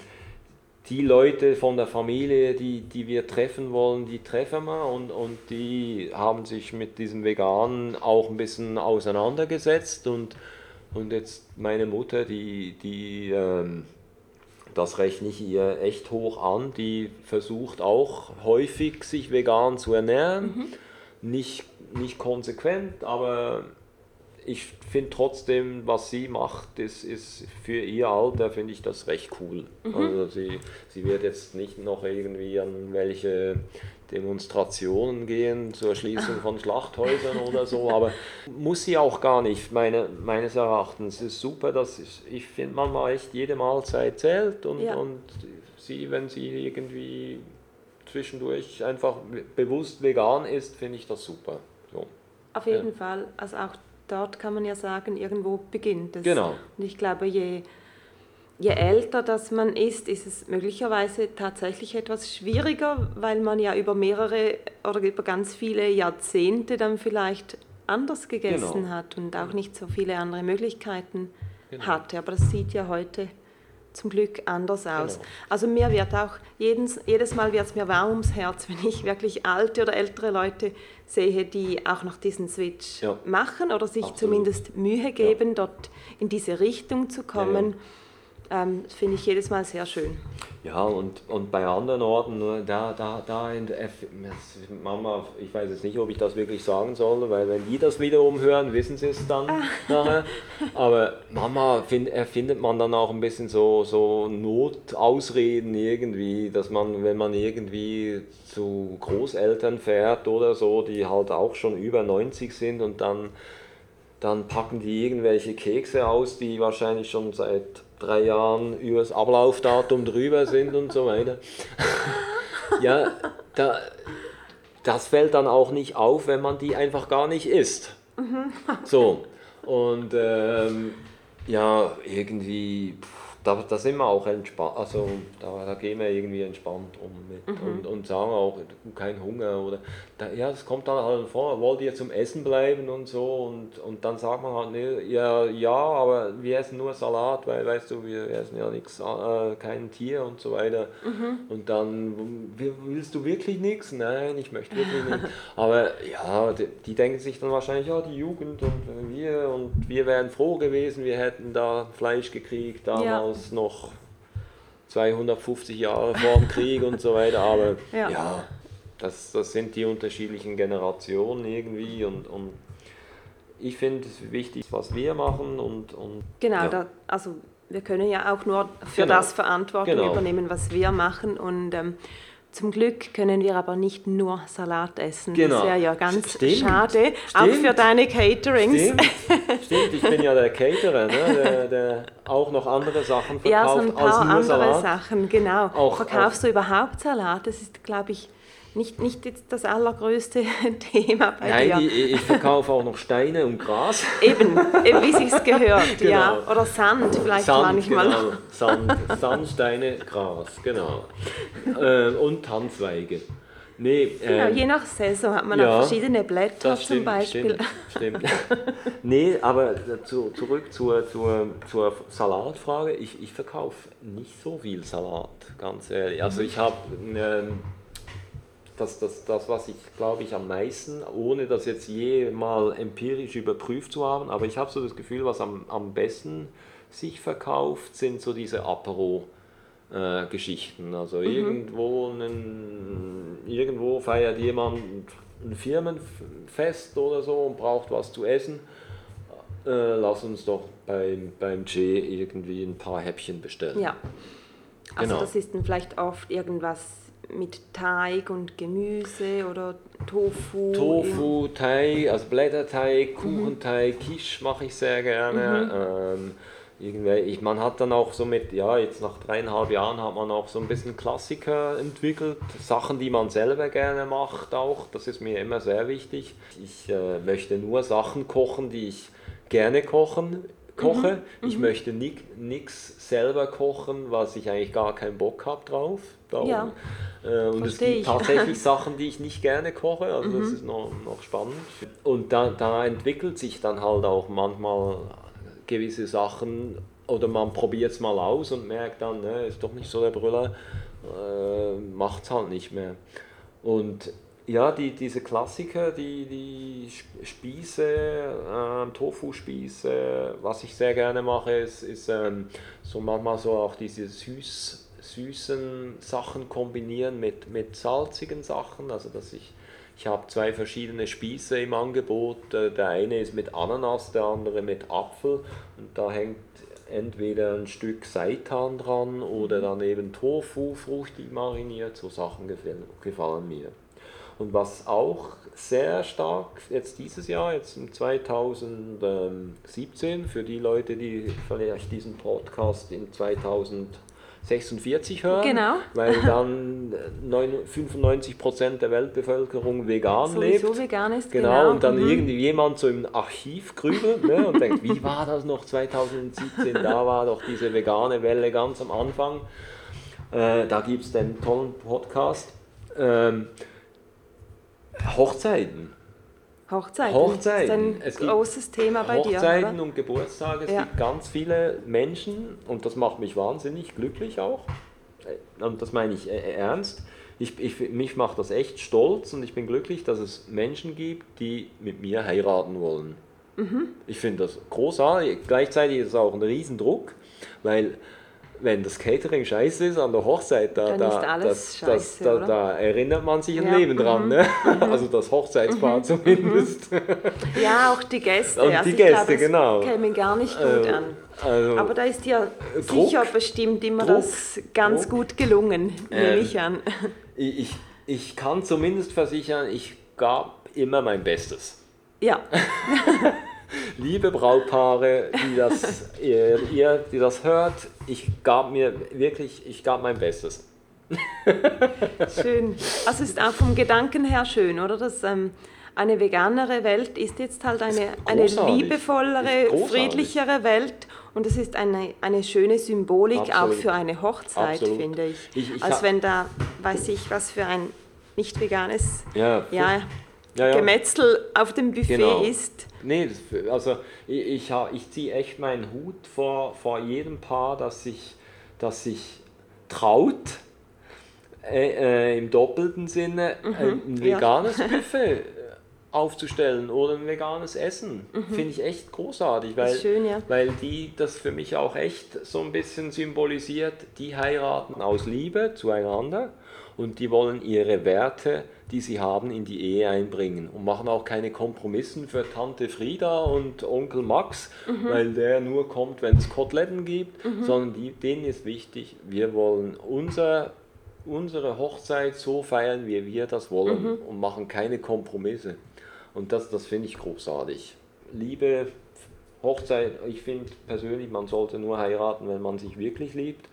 die Leute von der Familie, die, die wir treffen wollen, die treffen wir und, und die haben sich mit diesem Veganen auch ein bisschen auseinandergesetzt und, und jetzt meine Mutter, die, die ähm, das rechne ich ihr echt hoch an, die versucht auch häufig sich vegan zu ernähren. Nicht, nicht konsequent, aber ich finde trotzdem, was sie macht, ist, ist für ihr Alter, finde ich das recht cool. Also sie, sie wird jetzt nicht noch irgendwie an welche Demonstrationen gehen zur Schließung von Schlachthäusern oder so, <laughs> aber muss sie auch gar nicht, meine, meines Erachtens. Es ist super, dass ich, ich finde manchmal echt jede Mahlzeit zählt und, Ja. und sie, wenn sie irgendwie zwischendurch einfach bewusst vegan ist, finde ich das super. So. Auf jeden Fall. Also auch dort kann man ja sagen, irgendwo beginnt es. Genau. Und ich glaube, je, je älter das man ist, ist es möglicherweise tatsächlich etwas schwieriger, weil man ja über mehrere oder über ganz viele Jahrzehnte dann vielleicht anders gegessen Genau. hat und auch nicht so viele andere Möglichkeiten Genau. hatte. Aber das sieht ja heute zum Glück anders aus. Genau. Also mir wird auch jedes, jedes Mal wird es mir warm ums Herz, <laughs> wenn ich wirklich alte oder ältere Leute sehe, die auch noch diesen Switch Ja. machen oder sich Absolut. zumindest Mühe geben, dort in diese Richtung zu kommen. Ähm, das finde ich jedes Mal sehr schön. Ja, und, und bei anderen Orten, da, da, da Mama, ich weiß jetzt nicht, ob ich das wirklich sagen soll, weil wenn die das wiederum hören, wissen sie es dann <laughs> nachher. Aber Mama find, erfindet man dann auch ein bisschen so, so Notausreden irgendwie, dass man, wenn man irgendwie zu Großeltern fährt oder so, die halt auch schon über 90 sind und dann dann packen die irgendwelche Kekse aus, die wahrscheinlich schon seit drei Jahren übers Ablaufdatum drüber sind und so weiter. <laughs> ja, da, das fällt dann auch nicht auf, wenn man die einfach gar nicht isst. So, und ähm, ja, irgendwie, pff, da, da sind wir auch entspannt, also da, da gehen wir irgendwie entspannt um mit und, und sagen auch, kein Hunger oder, da, ja, das kommt dann halt vor, wollt ihr zum Essen bleiben und so und, und dann sagt man halt, nee, ja, ja, aber wir essen nur Salat, weil, weißt du, wir essen ja nichts, äh, kein Tier und so weiter. Und dann, "Will- willst du wirklich nichts? Nein, ich möchte wirklich nicht, <laughs> aber ja, die, die denken sich dann wahrscheinlich, ja, die Jugend und wir und wir wären froh gewesen, wir hätten da Fleisch gekriegt, damals noch 250 Jahre vor dem Krieg und so weiter, aber Ja. ja, das, das sind die unterschiedlichen Generationen irgendwie und, und ich finde es wichtig, was wir machen und, und Genau, ja. da, also wir können ja auch nur für Genau. das Verantwortung Genau. übernehmen, was wir machen. Und ähm, zum Glück können wir aber nicht nur Salat essen. Genau. Das wäre ja ganz Stimmt. schade, auch Stimmt. für deine Caterings. Stimmt, <laughs> stimmt, ich bin ja der Caterer, ne, der, der auch noch andere Sachen verkauft Ja, so ein paar als nur andere Salat. Sachen, genau. Auch- Verkaufst auch- du überhaupt Salat? Das ist, glaube ich, nicht, nicht jetzt das allergrößte <laughs> Thema bei Nein, dir. ich, ich verkaufe auch noch Steine und Gras. Eben, wie sich's gehört, ja. Genau. Oder Sand vielleicht Sand, manchmal. genau. Sand, Sandsteine, Gras, genau. Ähm, und Tannzweige. Nee, Genau, ähm, je nach Saison hat man ja, auch verschiedene Blätter das zum stimmt, Beispiel. Stimmt, stimmt. <laughs> nee, aber zu, zurück zur, zur, zur Salatfrage. Ich, ich verkaufe nicht so viel Salat, ganz ehrlich. Also ich habe ähm, das, das, das, was ich glaube ich am meisten, ohne das jetzt je mal empirisch überprüft zu haben, aber ich habe so das Gefühl, was am, am besten sich verkauft, sind so diese Apero. Äh, Geschichten. Also irgendwo, einen, irgendwo feiert jemand ein Firmenfest oder so und braucht was zu essen. Äh, lass uns doch beim, beim G irgendwie ein paar Häppchen bestellen. Ja. Also Genau. das ist dann vielleicht oft irgendwas mit Teig und Gemüse oder Tofu. Tofu, Teig, also Blätterteig, Kuchenteig, Quiche mache ich sehr gerne. Ähm, irgendwie, ich, man hat dann auch so mit, ja, jetzt nach dreieinhalb Jahren hat man auch so ein bisschen Klassiker entwickelt, Sachen, die man selber gerne macht auch, das ist mir immer sehr wichtig. Ich äh, möchte nur Sachen kochen, die ich gerne kochen, koche. Ich möchte nichts selber kochen, was ich eigentlich gar keinen Bock habe drauf. Darum. Ja. Äh, und es gibt ich. tatsächlich <laughs> Sachen, die ich nicht gerne koche, also das Mhm. ist noch, noch spannend. Und da, da entwickelt sich dann halt auch manchmal gewisse Sachen oder man probiert es mal aus und merkt dann, ne, ist doch nicht so der Brüller, äh, macht es halt nicht mehr. Und ja, die, diese Klassiker, die, die Sp- Spieße, ähm, Tofu-Spieße, was ich sehr gerne mache, ist, ist ähm, so manchmal so auch diese süß, süßen Sachen kombinieren mit, mit salzigen Sachen. Also dass ich, ich habe zwei verschiedene Spieße im Angebot. Äh, Der eine ist mit Ananas, der andere mit Apfel. Und da hängt entweder ein Stück Seitan dran oder dann eben Tofu, fruchtig mariniert. So Sachen gefallen, gefallen mir. Und was auch sehr stark jetzt dieses Jahr, jetzt im 2017, für die Leute, die vielleicht diesen Podcast in 2046 hören, Genau. weil dann äh, neun- 95% der Weltbevölkerung vegan Sowieso lebt. vegan ist, Genau, genau. und dann Mhm. irgendwie jemand so im Archiv grübelt ne, und denkt, wie war das noch 2017? Da war doch diese vegane Welle ganz am Anfang. Äh, da gibt es den tollen Podcast. Ähm, Hochzeiten. Hochzeiten. Hochzeiten. Das ist ein großes Thema bei dir. Hochzeiten und Geburtstage. Es Ja. gibt ganz viele Menschen und das macht mich wahnsinnig glücklich auch. Äh, Und das meine ich äh, ernst. Ich, ich, mich macht das echt stolz und ich bin glücklich, dass es Menschen gibt, die mit mir heiraten wollen. Mhm. Ich finde das großartig. Gleichzeitig ist es auch ein Riesendruck, weil wenn das Catering scheiße ist an der Hochzeit, da, da, ist alles das, das, scheiße, da, oder? da erinnert man sich ein Ja, Mhm. Leben dran. Ne? <laughs> Also das Hochzeitspaar zumindest. Ja, auch die Gäste. Und also die glaube, Gäste, es genau. käme gar nicht gut Äh, an. also- Aber da ist dir Druck. sicher bestimmt immer Druck. das ganz Druck. gut gelungen, nehme Ähm, ich an. Ich, ich kann zumindest versichern, ich gab immer mein Bestes. Ja, <laughs> Liebe Brautpaare, die das, ihr, ihr, die das hört, ich gab mir wirklich, ich gab mein Bestes. schön. Also ist auch vom Gedanken her schön, oder? Dass ähm, eine veganere Welt ist jetzt halt eine, eine liebevollere, friedlichere Welt. Und es ist eine, eine schöne Symbolik auch Absolut. für eine Hochzeit, Absolut. finde ich. Ich- ich Als wenn da, weiß ich, was für ein nicht veganes Ja, ja, ja, ja. Gemetzel auf dem Buffet Genau. ist. Nee, das, also ich, ich, ich ziehe echt meinen Hut vor, vor jedem Paar, das sich, das sich traut, äh, äh, im doppelten Sinne ein, ein ja. veganes <laughs> Buffet äh, aufzustellen oder ein veganes Essen. Finde ich echt großartig, weil, Mhm. Schön, ja. weil die das für mich auch echt so ein bisschen symbolisiert, die heiraten aus Liebe zueinander und die wollen ihre Werte, die sie haben, in die Ehe einbringen und machen auch keine Kompromissen für Tante Frieda und Onkel Max, Mhm. weil der nur kommt, wenn es Koteletten gibt, sondern die, denen ist wichtig, wir wollen unser, unsere Hochzeit so feiern, wie wir das wollen Mhm. und machen keine Kompromisse. Und das, das finde ich großartig. Liebe, Hochzeit, ich finde persönlich, man sollte nur heiraten, wenn man sich wirklich liebt.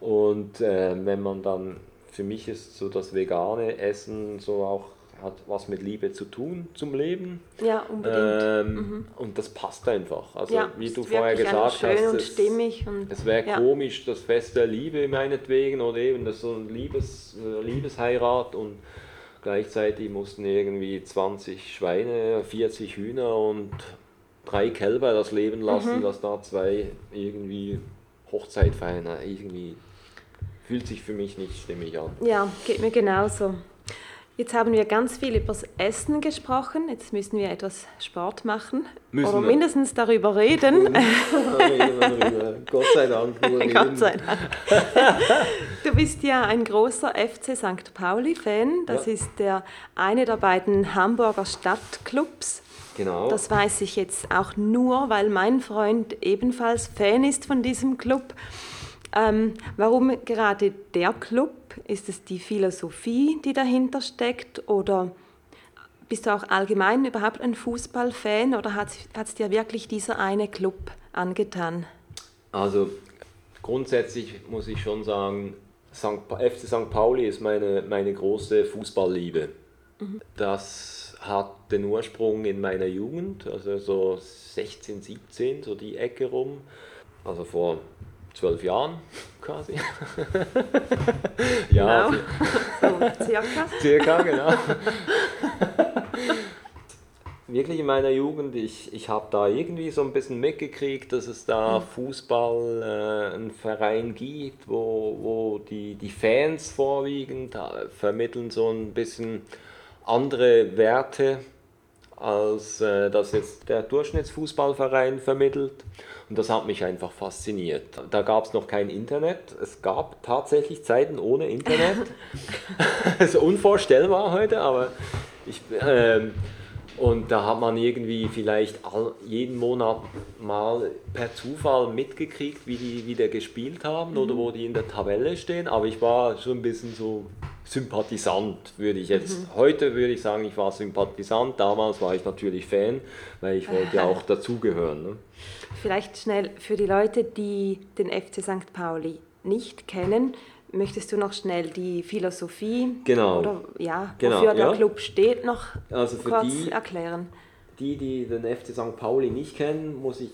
Und äh, wenn man dann, für mich ist so das vegane Essen so auch, hat was mit Liebe zu tun zum Leben. Ja, unbedingt. Ähm, Und das passt einfach. Also ja, wie du vorher gesagt schön hast, und es, stimmig. Und, es wäre ja. komisch, das Fest der Liebe meinetwegen oder eben das so ein Liebes, äh, Liebesheirat und gleichzeitig mussten irgendwie 20 Schweine, 40 Hühner und drei Kälber das Leben lassen, Mhm. dass da zwei irgendwie Hochzeit feiern. Irgendwie fühlt sich für mich nicht stimmig an. Ja, geht mir genauso. Jetzt haben wir ganz viel über das Essen gesprochen. Jetzt müssen wir etwas Sport machen. Müssen oder wir. mindestens darüber reden. <laughs> Gott sei Dank. Gott sei Dank. Du bist ja ein großer FC St. Pauli-Fan. Das Ja. ist der eine der beiden Hamburger Stadtclubs. Genau. Das weiß ich jetzt auch nur, weil mein Freund ebenfalls Fan ist von diesem Club. Ähm, warum gerade der Club? Ist es die Philosophie, die dahinter steckt? Oder bist du auch allgemein überhaupt ein Fußballfan? Oder hat es dir wirklich dieser eine Club angetan? Also grundsätzlich muss ich schon sagen, FC St. Pauli ist meine, meine große Fußballliebe. Das hat den Ursprung in meiner Jugend, also so 16, 17, so die Ecke rum, also vor zwölf Jahren quasi. <laughs> ja, Genau. So <laughs> circa. Circa, genau. <laughs> Wirklich in meiner Jugend, ich, ich habe da irgendwie so ein bisschen mitgekriegt, dass es da Fußball, äh, einen Verein gibt, wo, wo die, die Fans vorwiegend äh, vermitteln so ein bisschen andere Werte, als äh, das jetzt der Durchschnittsfußballverein vermittelt. Und das hat mich einfach fasziniert. Da gab es noch kein Internet. Es gab tatsächlich Zeiten ohne Internet. das <laughs> <laughs> ist unvorstellbar heute, aber ich. Ähm, und da hat man irgendwie vielleicht all, jeden Monat mal per Zufall mitgekriegt, wie die wieder gespielt haben oder wo die in der Tabelle stehen. Aber ich war schon ein bisschen so Sympathisant, würde ich jetzt. Heute würde ich sagen, ich war Sympathisant. Damals war ich natürlich Fan, weil ich wollte ja <laughs> auch dazugehören. Ne? Vielleicht schnell für die Leute, die den FC St. Pauli nicht kennen, möchtest du noch schnell die Philosophie Genau. oder ja, Genau, wofür der ja. Club steht, noch Also kurz die- erklären? Die, die den FC St. Pauli nicht kennen, muss ich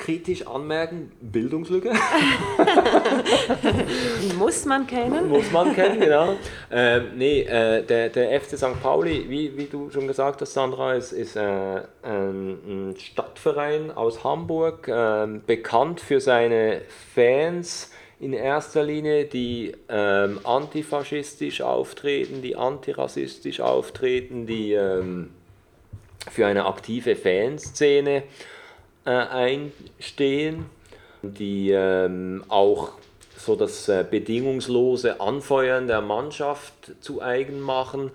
kritisch anmerken, Bildungslücke. <laughs> Muss man kennen. Muss man kennen, genau. Ähm, nee, äh, der, der FC St. Pauli, wie, wie du schon gesagt hast, Sandra, ist, ist äh, ein Stadtverein aus Hamburg, äh, bekannt für seine Fans in erster Linie, die ähm, antifaschistisch auftreten, die antirassistisch auftreten, die ähm, für eine aktive Fanszene äh, einstehen, die ähm, auch so das äh, bedingungslose Anfeuern der Mannschaft zu eigen machen,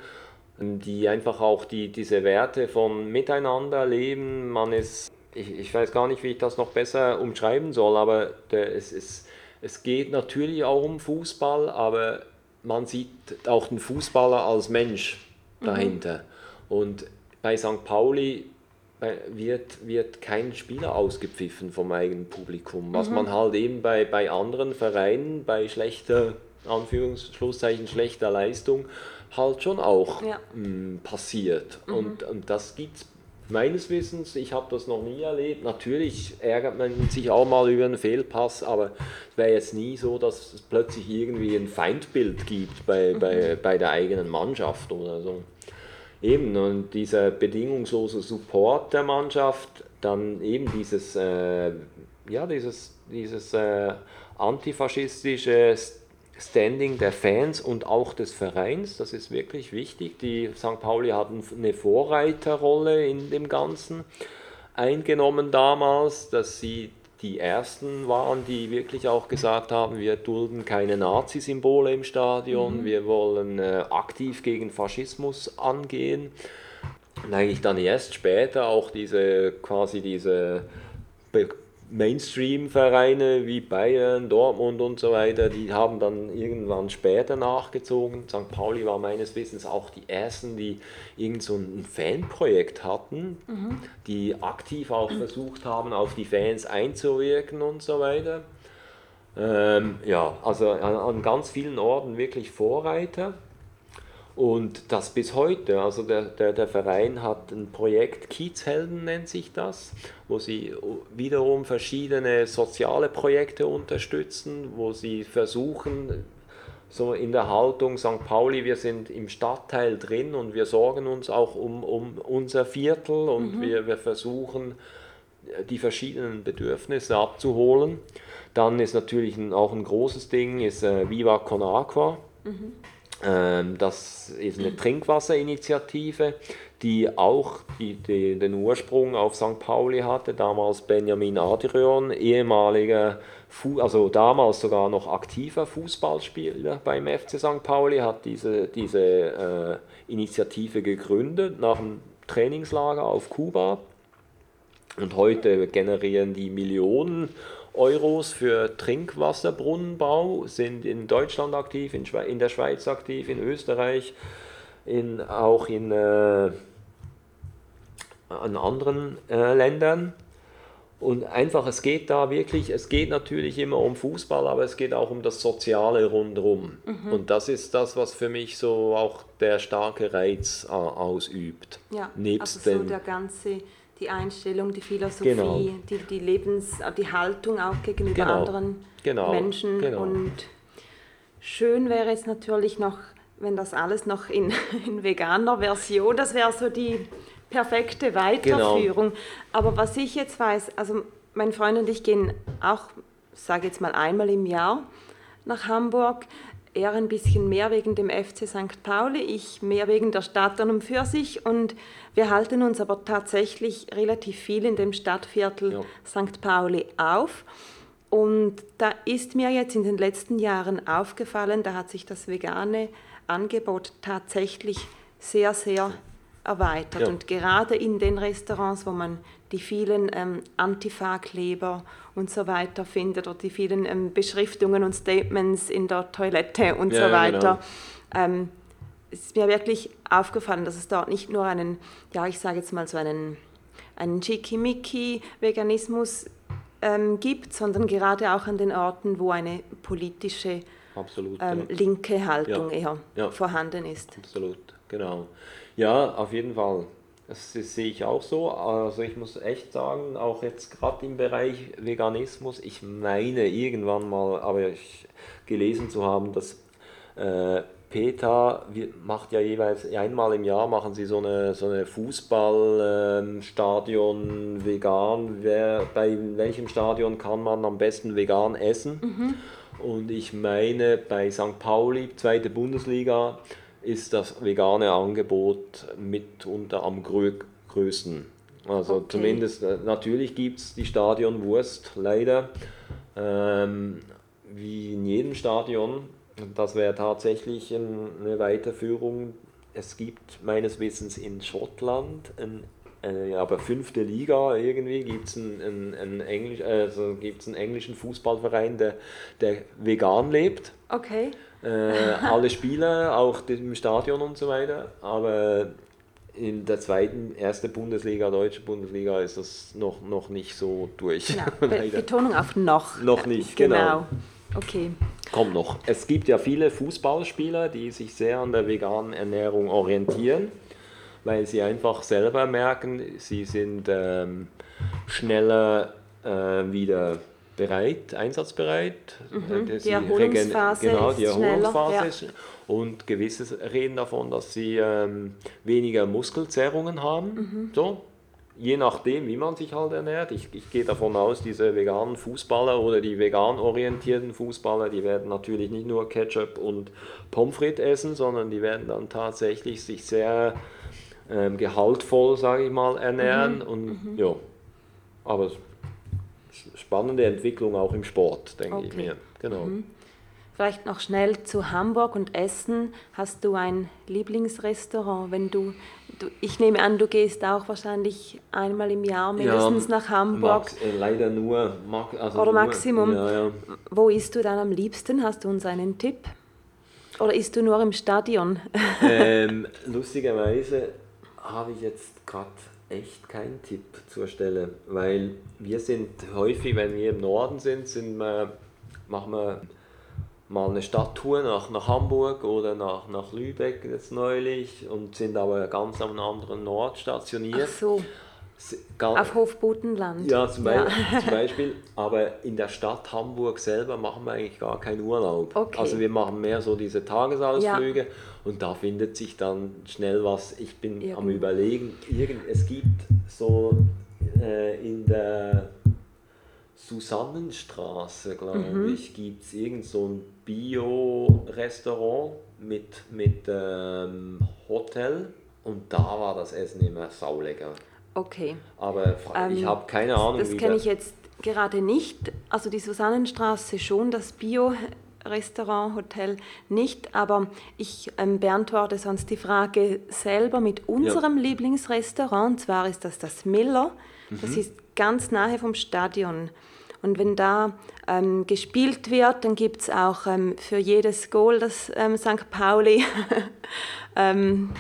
die einfach auch die, diese Werte von Miteinander leben. Man ist, ich, ich weiß gar nicht, wie ich das noch besser umschreiben soll, aber der, es, es, es geht natürlich auch um Fußball, aber man sieht auch den Fußballer als Mensch mhm. dahinter. Mhm. Und bei St. Pauli wird, wird kein Spieler ausgepfiffen vom eigenen Publikum, was mhm. man halt eben bei, bei anderen Vereinen, bei schlechter, Anführungsschlusszeichen, schlechter Leistung, halt schon auch ja. mh, mm, passiert. Mhm. Und, und das gibt es meines Wissens, ich habe das noch nie erlebt. Natürlich ärgert man sich auch mal über einen Fehlpass, aber es wäre jetzt nie so, dass es plötzlich irgendwie ein Feindbild gibt bei, mhm. bei, bei der eigenen Mannschaft oder so. Eben, und dieser bedingungslose Support der Mannschaft, dann eben dieses, äh, ja, dieses, dieses äh, antifaschistische Standing der Fans und auch des Vereins, das ist wirklich wichtig. Die St. Pauli hatten eine Vorreiterrolle in dem Ganzen eingenommen damals, dass sie die ersten waren, die wirklich auch gesagt haben, wir dulden keine Nazi-Symbole im Stadion, mhm. wir wollen äh, aktiv gegen Faschismus angehen. Und eigentlich dann erst später auch diese quasi diese Mainstream-Vereine wie Bayern, Dortmund und so weiter, die haben dann irgendwann später nachgezogen. St. Pauli war meines Wissens auch die ersten, die irgend so ein Fanprojekt hatten, mhm. die aktiv auch versucht haben, auf die Fans einzuwirken und so weiter. Ähm, ja, also an, an ganz vielen Orten wirklich Vorreiter. Und das bis heute, also der, der, der Verein hat ein Projekt, Kiezhelden nennt sich das, wo sie wiederum verschiedene soziale Projekte unterstützen, wo sie versuchen, so in der Haltung St. Pauli, wir sind im Stadtteil drin und wir sorgen uns auch um, um unser Viertel und mhm. wir, wir versuchen, die verschiedenen Bedürfnisse abzuholen. Dann ist natürlich ein, auch ein großes Ding, ist äh, Viva Con Aqua. Mhm. Ähm, das ist eine Trinkwasserinitiative, die auch die, die, den Ursprung auf St. Pauli hatte. Damals Benjamin Adrian, ehemaliger, Fu also damals sogar noch aktiver Fußballspieler beim FC St. Pauli, hat diese, diese äh, Initiative gegründet nach einem Trainingslager auf Kuba. Und heute generieren die Millionen Euros für Trinkwasserbrunnenbau, sind in Deutschland aktiv, in, Schwe in der Schweiz aktiv, in Österreich, in, auch in, äh, in anderen äh, Ländern. Und einfach, es geht da wirklich, es geht natürlich immer um Fußball, aber es geht auch um das Soziale rundherum. Mhm. Und das ist das, was für mich so auch der starke Reiz äh, ausübt. Ja, Nebst also so der ganze die Einstellung, die Philosophie, genau. die, die Lebens, die Haltung auch gegenüber genau. anderen genau. Menschen. Genau. Und schön wäre es natürlich noch, wenn das alles noch in, <laughs> in veganer Version, das wäre so die perfekte Weiterführung. Genau. Aber was ich jetzt weiß, also mein Freund und ich gehen auch, sage jetzt mal einmal im Jahr nach Hamburg er ein bisschen mehr wegen dem FC St. Pauli, ich mehr wegen der Stadt an und für sich. Und wir halten uns aber tatsächlich relativ viel in dem Stadtviertel ja. St. Pauli auf. Und da ist mir jetzt in den letzten Jahren aufgefallen, da hat sich das vegane Angebot tatsächlich sehr, sehr erweitert. Ja. Und gerade in den Restaurants, wo man die vielen ähm, Antifa-Kleber und so weiter findet oder die vielen ähm, Beschriftungen und Statements in der Toilette und ja, so weiter. Genau. Ähm, es ist mir wirklich aufgefallen, dass es dort nicht nur einen, ja, ich sage jetzt mal so einen, einen Schickimicki-Veganismus ähm, gibt, sondern gerade auch an den Orten, wo eine politische Absolut, ähm, ja. linke Haltung ja. eher vorhanden ist. Absolut, genau. Ja, auf jeden Fall. Das, das sehe ich auch so. Also ich muss echt sagen, auch jetzt gerade im Bereich Veganismus, ich meine irgendwann mal, aber ich gelesen zu haben, dass äh, PETA macht ja jeweils einmal im Jahr machen sie so eine, so eine Fußballstadion ähm, vegan. Wer, bei welchem Stadion kann man am besten vegan essen? Mhm. Und ich meine, bei St. Pauli, zweite Bundesliga, ist das vegane Angebot mitunter am größten. Also okay. zumindest, äh, natürlich gibt es die Stadionwurst, leider, ähm, wie in jedem Stadion. Das wäre tatsächlich eine Weiterführung. Es gibt meines Wissens in Schottland, ein, äh, aber fünfte Liga irgendwie, gibt es einen, einen, einen, Englisch, also einen englischen Fußballverein, der, der vegan lebt. Okay. Äh, alle Spieler, auch im Stadion und so weiter. Aber in der zweiten, erste Bundesliga, deutsche Bundesliga, ist das noch, noch nicht so durch. <laughs> Ja, Betonung auf noch. Noch nicht, genau. genau. Okay. Kommt noch. Es gibt ja viele Fußballspieler, die sich sehr an der veganen Ernährung orientieren, weil sie einfach selber merken, sie sind ähm, schneller äh, wieder bereit, einsatzbereit. Mhm. Äh, die Erholungsphase genau, die Erholungsphase ist, ja. und gewisse reden davon, dass sie ähm, weniger Muskelzerrungen haben. Mhm. So, je nachdem, wie man sich halt ernährt. Ich, ich gehe davon aus, diese veganen Fußballer oder die vegan orientierten Fußballer, die werden natürlich nicht nur Ketchup und Pommes frites essen, sondern die werden dann tatsächlich sich sehr ähm, gehaltvoll, sage ich mal, ernähren. Mhm. Und mhm. ja, aber spannende Entwicklung auch im Sport, denke okay. ich mir. Genau. Mhm. Vielleicht noch schnell zu Hamburg und Essen. Hast du ein Lieblingsrestaurant, wenn du, du ich nehme an, du gehst auch wahrscheinlich einmal im Jahr mindestens ja, nach Hamburg. Max, äh, leider nur. Also Oder Maximum. ja, ja. Wo isst du dann am liebsten? Hast du uns einen Tipp? Oder isst du nur im Stadion? Ähm, <laughs> lustigerweise habe ich jetzt gerade echt keinen Tipp zur Stelle, weil wir sind häufig, wenn wir im Norden sind, sind wir, machen wir mal eine Stadttour nach, nach Hamburg oder nach, nach Lübeck jetzt neulich und sind aber ganz am anderen Ort stationiert. Ach so. Auf Hofbotenland. Ja zum, Beispiel, ja. <laughs> zum <laughs> Beispiel. Aber in der Stadt Hamburg selber machen wir eigentlich gar keinen Urlaub. Okay. Also wir machen mehr so diese Tagesausflüge ja. Und da findet sich dann schnell was. Ich bin Irgend. am überlegen, irgend, es gibt so äh, in der Susannenstraße, glaube mhm. ich, gibt es irgend so ein Bio-Restaurant mit, mit ähm, Hotel und da war das Essen immer saulecker. Okay. Aber ich ähm, habe keine Ahnung. Das kenne ich jetzt gerade nicht. Also die Susannenstraße schon, das Bio. Restaurant, Hotel nicht, aber ich ähm, beantworte sonst die Frage selber mit unserem ja. Lieblingsrestaurant. Und zwar ist das das Miller. Das mhm. ist ganz nahe vom Stadion. Und wenn da ähm, gespielt wird, dann gibt es auch ähm, für jedes Goal, das ähm, St. Pauli <laughs> ähm,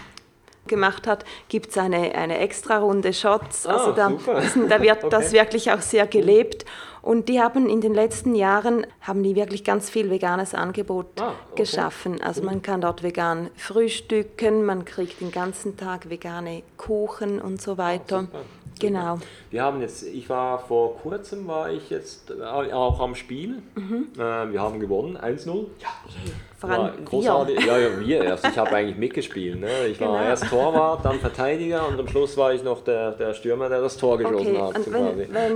gemacht hat, gibt es eine, eine extra Runde Shots. Ah, also da, <laughs> da wird okay. das wirklich auch sehr gelebt. Und die haben in den letzten Jahren haben die wirklich ganz viel veganes Angebot ah, okay. geschaffen. Also man kann dort vegan frühstücken, man kriegt den ganzen Tag vegane Kuchen und so weiter. Ah, Genau. Wir haben jetzt, ich war vor kurzem, war ich jetzt auch am Spiel. Mhm. Äh, wir haben gewonnen, 1-0. Ja, vor allem großartig. Wir. Ja, ja, wir erst. Ich habe eigentlich mitgespielt. Ne? Ich war genau. erst Torwart, dann Verteidiger und am Schluss war ich noch der, der Stürmer, der das Tor geschossen okay. hat. Und wenn, wenn,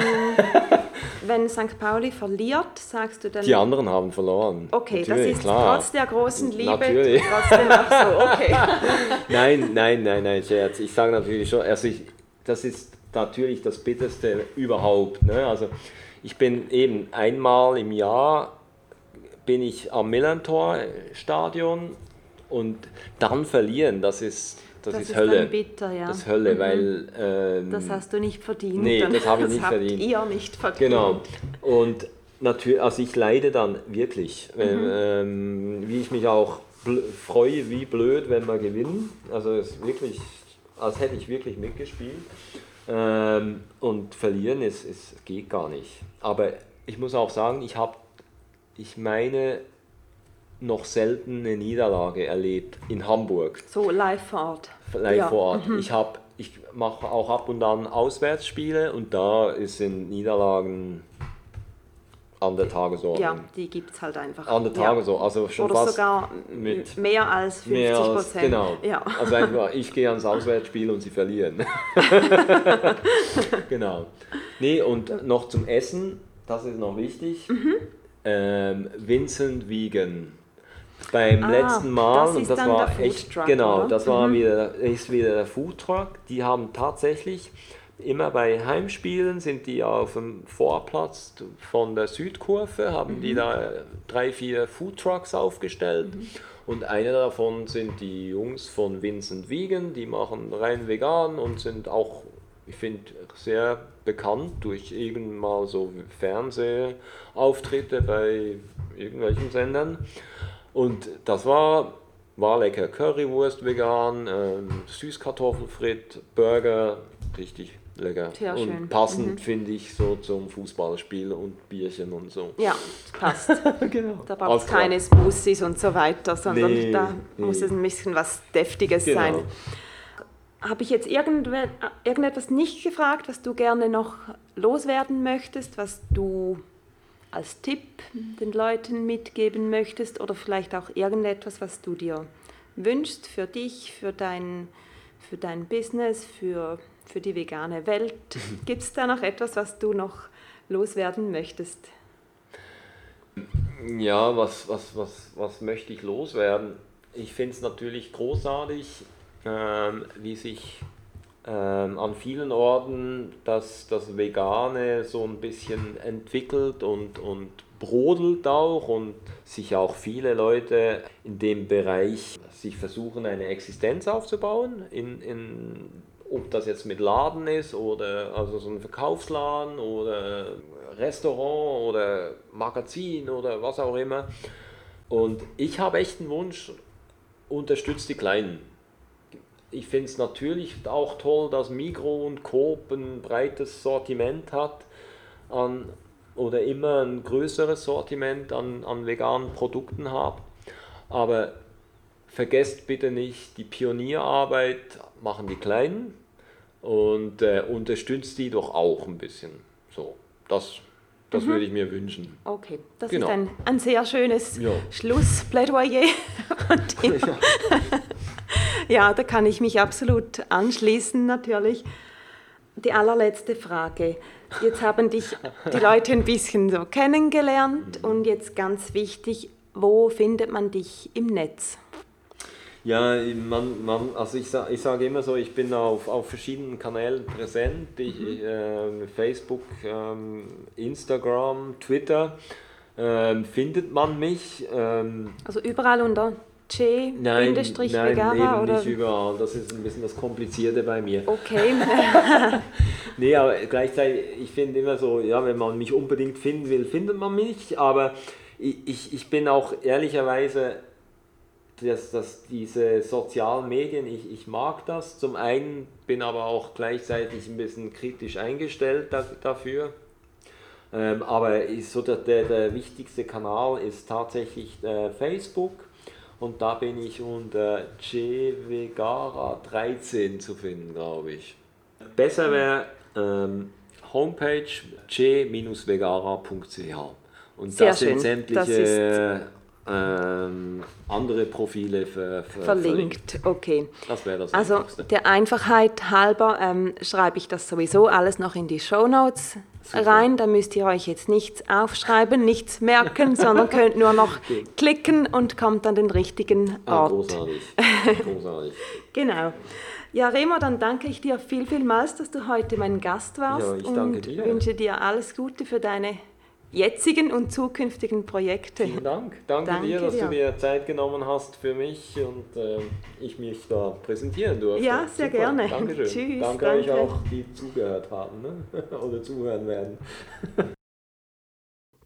<laughs> wenn, St. Pauli verliert, sagst du dann... Die anderen haben verloren. Okay, Natürlich, das ist klar. trotz der großen Liebe Natürlich. trotzdem auch so. Okay. <laughs> nein, nein, nein, nein, Scherz. Ich sage natürlich schon, also ich, das ist natürlich das Bitterste überhaupt. Ne? Also ich bin eben einmal im Jahr bin ich am Millantor-Stadion und dann verlieren, das ist das, das ist, ist Hölle. bitter, ja. Das ist Hölle, mhm. weil. Ähm, das hast du nicht verdient. Nee, das habe ich nicht <laughs> habt verdient. ihr nicht verdient. Genau. Und natürlich, also ich leide dann wirklich, mhm. ähm, wie ich mich auch freue, wie blöd, wenn wir gewinnen. Also es ist wirklich, als hätte ich wirklich mitgespielt. Ähm, und verlieren ist, ist, geht gar nicht. Aber ich muss auch sagen, ich habe, ich meine, noch selten eine Niederlage erlebt in Hamburg. So live vor Ort. Live ja. vor Ort. Mhm. Ich habe ich mache auch ab und an Auswärtsspiele und da sind Niederlagen an der Tagesordnung. Ja, die gibt es halt einfach. An der Tagesordnung, also schon Oder fast sogar mit mehr als 50 mehr als, Prozent. genau. Ja. Also einfach, ich gehe ans Auswärtsspiel und sie verlieren. <laughs> genau. Nee, und noch zum Essen, das ist noch wichtig. Mhm. Ähm, Vincent Wiegen. Beim Ah, letzten Mal, das und das war echt, Truck, genau, oder? das war Mhm. wieder, ist wieder der Food Truck. Die haben tatsächlich immer bei Heimspielen sind die auf dem Vorplatz von der Südkurve, haben Mhm. die da drei, vier Food Trucks aufgestellt. Und einer davon sind die Jungs von Vincent Wiegen, die machen rein vegan und sind auch, ich finde, sehr bekannt durch irgend mal so Fernsehauftritte bei irgendwelchen Sendern. Und das war, war lecker. Currywurst vegan, ähm, Süßkartoffelfrit, Burger, richtig lecker. Sehr schön. Und passend finde ich so zum Fußballspiel und Bierchen und so. Ja, passt. <laughs> genau. Da braucht es keine Smoothies und so weiter, sondern Nee, da nee. muss es ein bisschen was Deftiges Genau. sein. Habe ich jetzt irgendwe- irgendetwas nicht gefragt, was du gerne noch loswerden möchtest, was du als Tipp den Leuten mitgeben möchtest oder vielleicht auch irgendetwas, was du dir wünschst für dich, für dein, für dein Business, für, für die vegane Welt? Gibt es da noch etwas, was du noch loswerden möchtest? Ja, was, was, was, was möchte ich loswerden? Ich finde es natürlich großartig, ähm, wie sich ähm, an vielen Orten das, das Vegane so ein bisschen entwickelt und, und brodelt auch und sich auch viele Leute in dem Bereich sich versuchen, eine Existenz aufzubauen, in, in, ob das jetzt mit Laden ist oder also so ein Verkaufsladen oder Restaurant oder Magazin oder was auch immer. Und ich habe echt einen Wunsch, unterstützt die Kleinen. Ich finde es natürlich auch toll, dass Migro und Coop ein breites Sortiment hat an, oder immer ein größeres Sortiment an, an veganen Produkten hat. Aber vergesst bitte nicht, die Pionierarbeit machen die Kleinen und äh, unterstützt die doch auch ein bisschen. So, das, das würde ich mir wünschen. Okay, das Genau. ist ein, ein sehr schönes Ja. Schlussplädoyer. <laughs> von dir. <laughs> <laughs> ja, da kann ich mich absolut anschließen, natürlich. Die allerletzte Frage. Jetzt haben dich die Leute ein bisschen so kennengelernt und jetzt ganz wichtig, wo findet man dich im Netz? Ja, man, man, also ich, ich sage immer so, ich bin auf, auf verschiedenen Kanälen präsent. Ich, ich, ähm, Facebook, ähm, Instagram, Twitter. Ähm, findet man mich? Ähm, Also überall unter nein, nein, J-Vegara eben oder? nicht überall. Das ist ein bisschen das Komplizierte bei mir. Okay, <laughs> <laughs> Nee, aber gleichzeitig, ich finde immer so, ja, wenn man mich unbedingt finden will, findet man mich. Aber ich, ich, ich bin auch ehrlicherweise, dass, dass diese sozialen Medien, ich, ich mag das. Zum einen bin aber auch gleichzeitig ein bisschen kritisch eingestellt da, dafür. Ähm, aber ist so der, der, der wichtigste Kanal ist tatsächlich äh, Facebook. Und da bin ich unter jvegara13 zu finden, glaube ich. Besser wäre ähm, Homepage j-vegara.ch. Und Sehr da sind schön. sämtliche ähm, andere Profile ver, ver, verlinkt. Okay. Das wäre das Also Einfachste. der Einfachheit halber ähm, schreibe ich das sowieso alles noch in die Shownotes rein. Da müsst ihr euch jetzt nichts aufschreiben, nichts merken, sondern <laughs> könnt nur noch klicken und kommt an den richtigen Ah, Ort. großartig. <laughs> großartig. Genau. Ja, Remo, dann danke ich dir viel, vielmals, dass du heute mein Gast warst Ja, ich danke und dir. wünsche dir alles Gute für deine jetzigen und zukünftigen Projekte. Vielen Dank. Danke, Danke dir, dass dir. du dir Zeit genommen hast für mich und äh, ich mich da präsentieren durfte. Ja, sehr gerne. Dankeschön. <laughs> Tschüss, Danke, danke. euch auch, die zugehört haben ne? <laughs> oder zuhören werden. <laughs>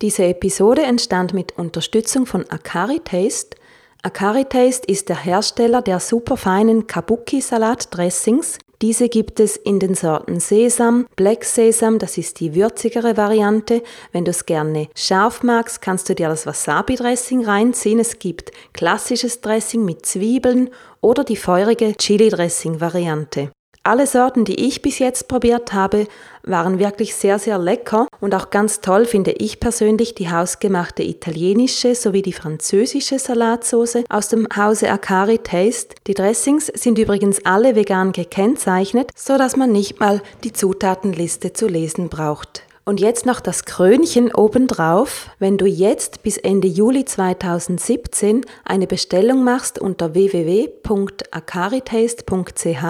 Diese Episode entstand mit Unterstützung von Akari Taste. Akari Taste ist der Hersteller der superfeinen Kabuki-Salat-Dressings. Diese gibt es in den Sorten Sesam, Black Sesam, das ist die würzigere Variante. Wenn du es gerne scharf magst, kannst du dir das Wasabi-Dressing reinziehen. Es gibt klassisches Dressing mit Zwiebeln oder die feurige Chili-Dressing-Variante. Alle Sorten, die ich bis jetzt probiert habe, waren wirklich sehr, sehr lecker und auch ganz toll finde ich persönlich die hausgemachte italienische sowie die französische Salatsauce aus dem Hause Akari Taste. Die Dressings sind übrigens alle vegan gekennzeichnet, so dass man nicht mal die Zutatenliste zu lesen braucht. Und jetzt noch das Krönchen obendrauf. Wenn du jetzt bis Ende Juli 2017 eine Bestellung machst unter www.akaritaste.ch,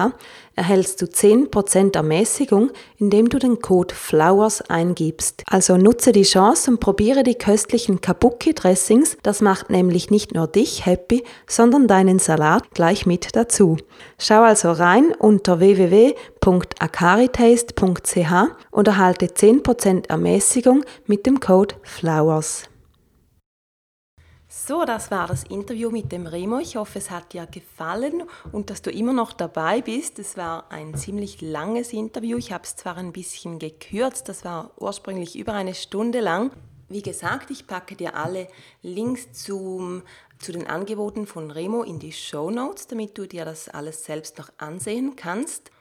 erhältst du 10% Ermäßigung, indem du den Code FLOWERS eingibst. Also nutze die Chance und probiere die köstlichen Kabuki-Dressings. Das macht nämlich nicht nur dich happy, sondern deinen Salat gleich mit dazu. Schau also rein unter www.akaritaste.ch und erhalte 10% Ermäßigung mit dem Code FLOWERS. So, das war das Interview mit dem Remo. Ich hoffe, es hat dir gefallen und dass du immer noch dabei bist. Es war ein ziemlich langes Interview. Ich habe es zwar ein bisschen gekürzt, das war ursprünglich über eine Stunde lang. Wie gesagt, ich packe dir alle Links zum, zu den Angeboten von Remo in die Show Notes, damit du dir das alles selbst noch ansehen kannst.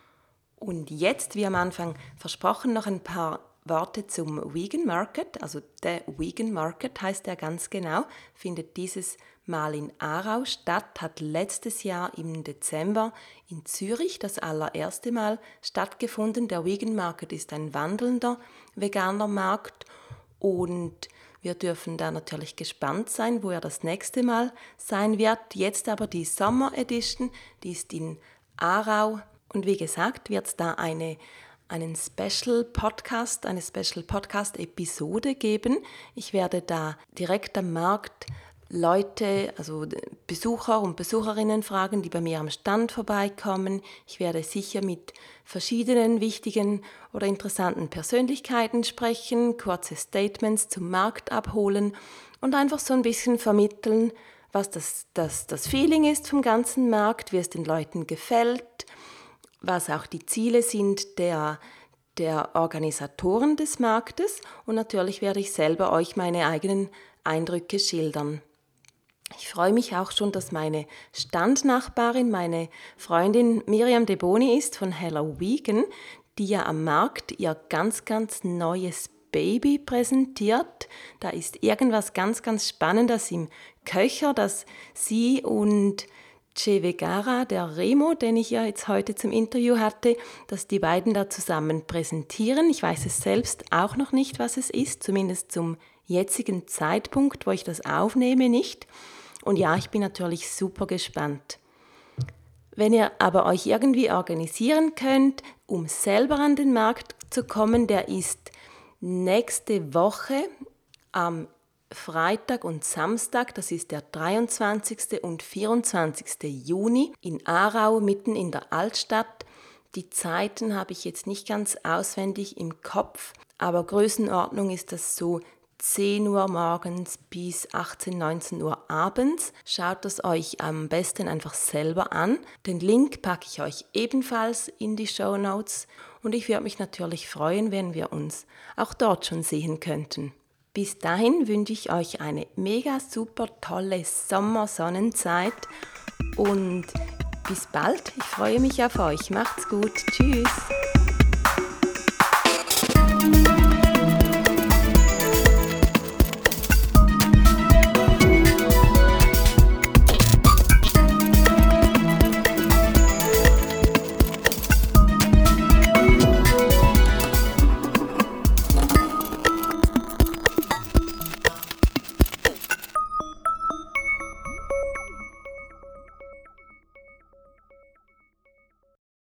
Und jetzt, wie am Anfang versprochen, noch ein paar Worte zum Vegan Market, also der Vegan Market heißt er ganz genau, findet dieses Mal in Aarau statt, hat letztes Jahr im Dezember in Zürich das allererste Mal stattgefunden. Der Vegan Market ist ein wandelnder veganer Markt und wir dürfen da natürlich gespannt sein, wo er das nächste Mal sein wird. Jetzt aber die Summer Edition, die ist in Aarau und wie gesagt wird es da eine einen Special Podcast, eine Special Podcast Episode geben. Ich werde da direkt am Markt Leute, also Besucher und Besucherinnen fragen, die bei mir am Stand vorbeikommen. Ich werde sicher mit verschiedenen wichtigen oder interessanten Persönlichkeiten sprechen, kurze Statements zum Markt abholen und einfach so ein bisschen vermitteln, was das, das, das Feeling ist vom ganzen Markt, wie es den Leuten gefällt, was auch die Ziele sind der, der Organisatoren des Marktes und natürlich werde ich selber euch meine eigenen Eindrücke schildern. Ich freue mich auch schon, dass meine Standnachbarin, meine Freundin Miriam De Boni ist von Hello Vegan, die ja am Markt ihr ganz, ganz neues Baby präsentiert. Da ist irgendwas ganz, ganz Spannendes im Köcher, das sie und Che Vegara, der Remo, den ich ja jetzt heute zum Interview hatte, dass die beiden da zusammen präsentieren. Ich weiß es selbst auch noch nicht, was es ist, zumindest zum jetzigen Zeitpunkt, wo ich das aufnehme, nicht. Und ja, ich bin natürlich super gespannt. Wenn ihr aber euch irgendwie organisieren könnt, um selber an den Markt zu kommen, der ist nächste Woche am Freitag und Samstag, das ist der 23. und 24. Juni in Aarau, mitten in der Altstadt. Die Zeiten habe ich jetzt nicht ganz auswendig im Kopf, aber Größenordnung ist das so 10 Uhr morgens bis 18, 19 Uhr abends. Schaut es euch am besten einfach selber an. Den Link packe ich euch ebenfalls in die Show Notes und ich würde mich natürlich freuen, wenn wir uns auch dort schon sehen könnten. Bis dahin wünsche ich euch eine mega super tolle Sommersonnenzeit und bis bald. Ich freue mich auf euch. Macht's gut. Tschüss.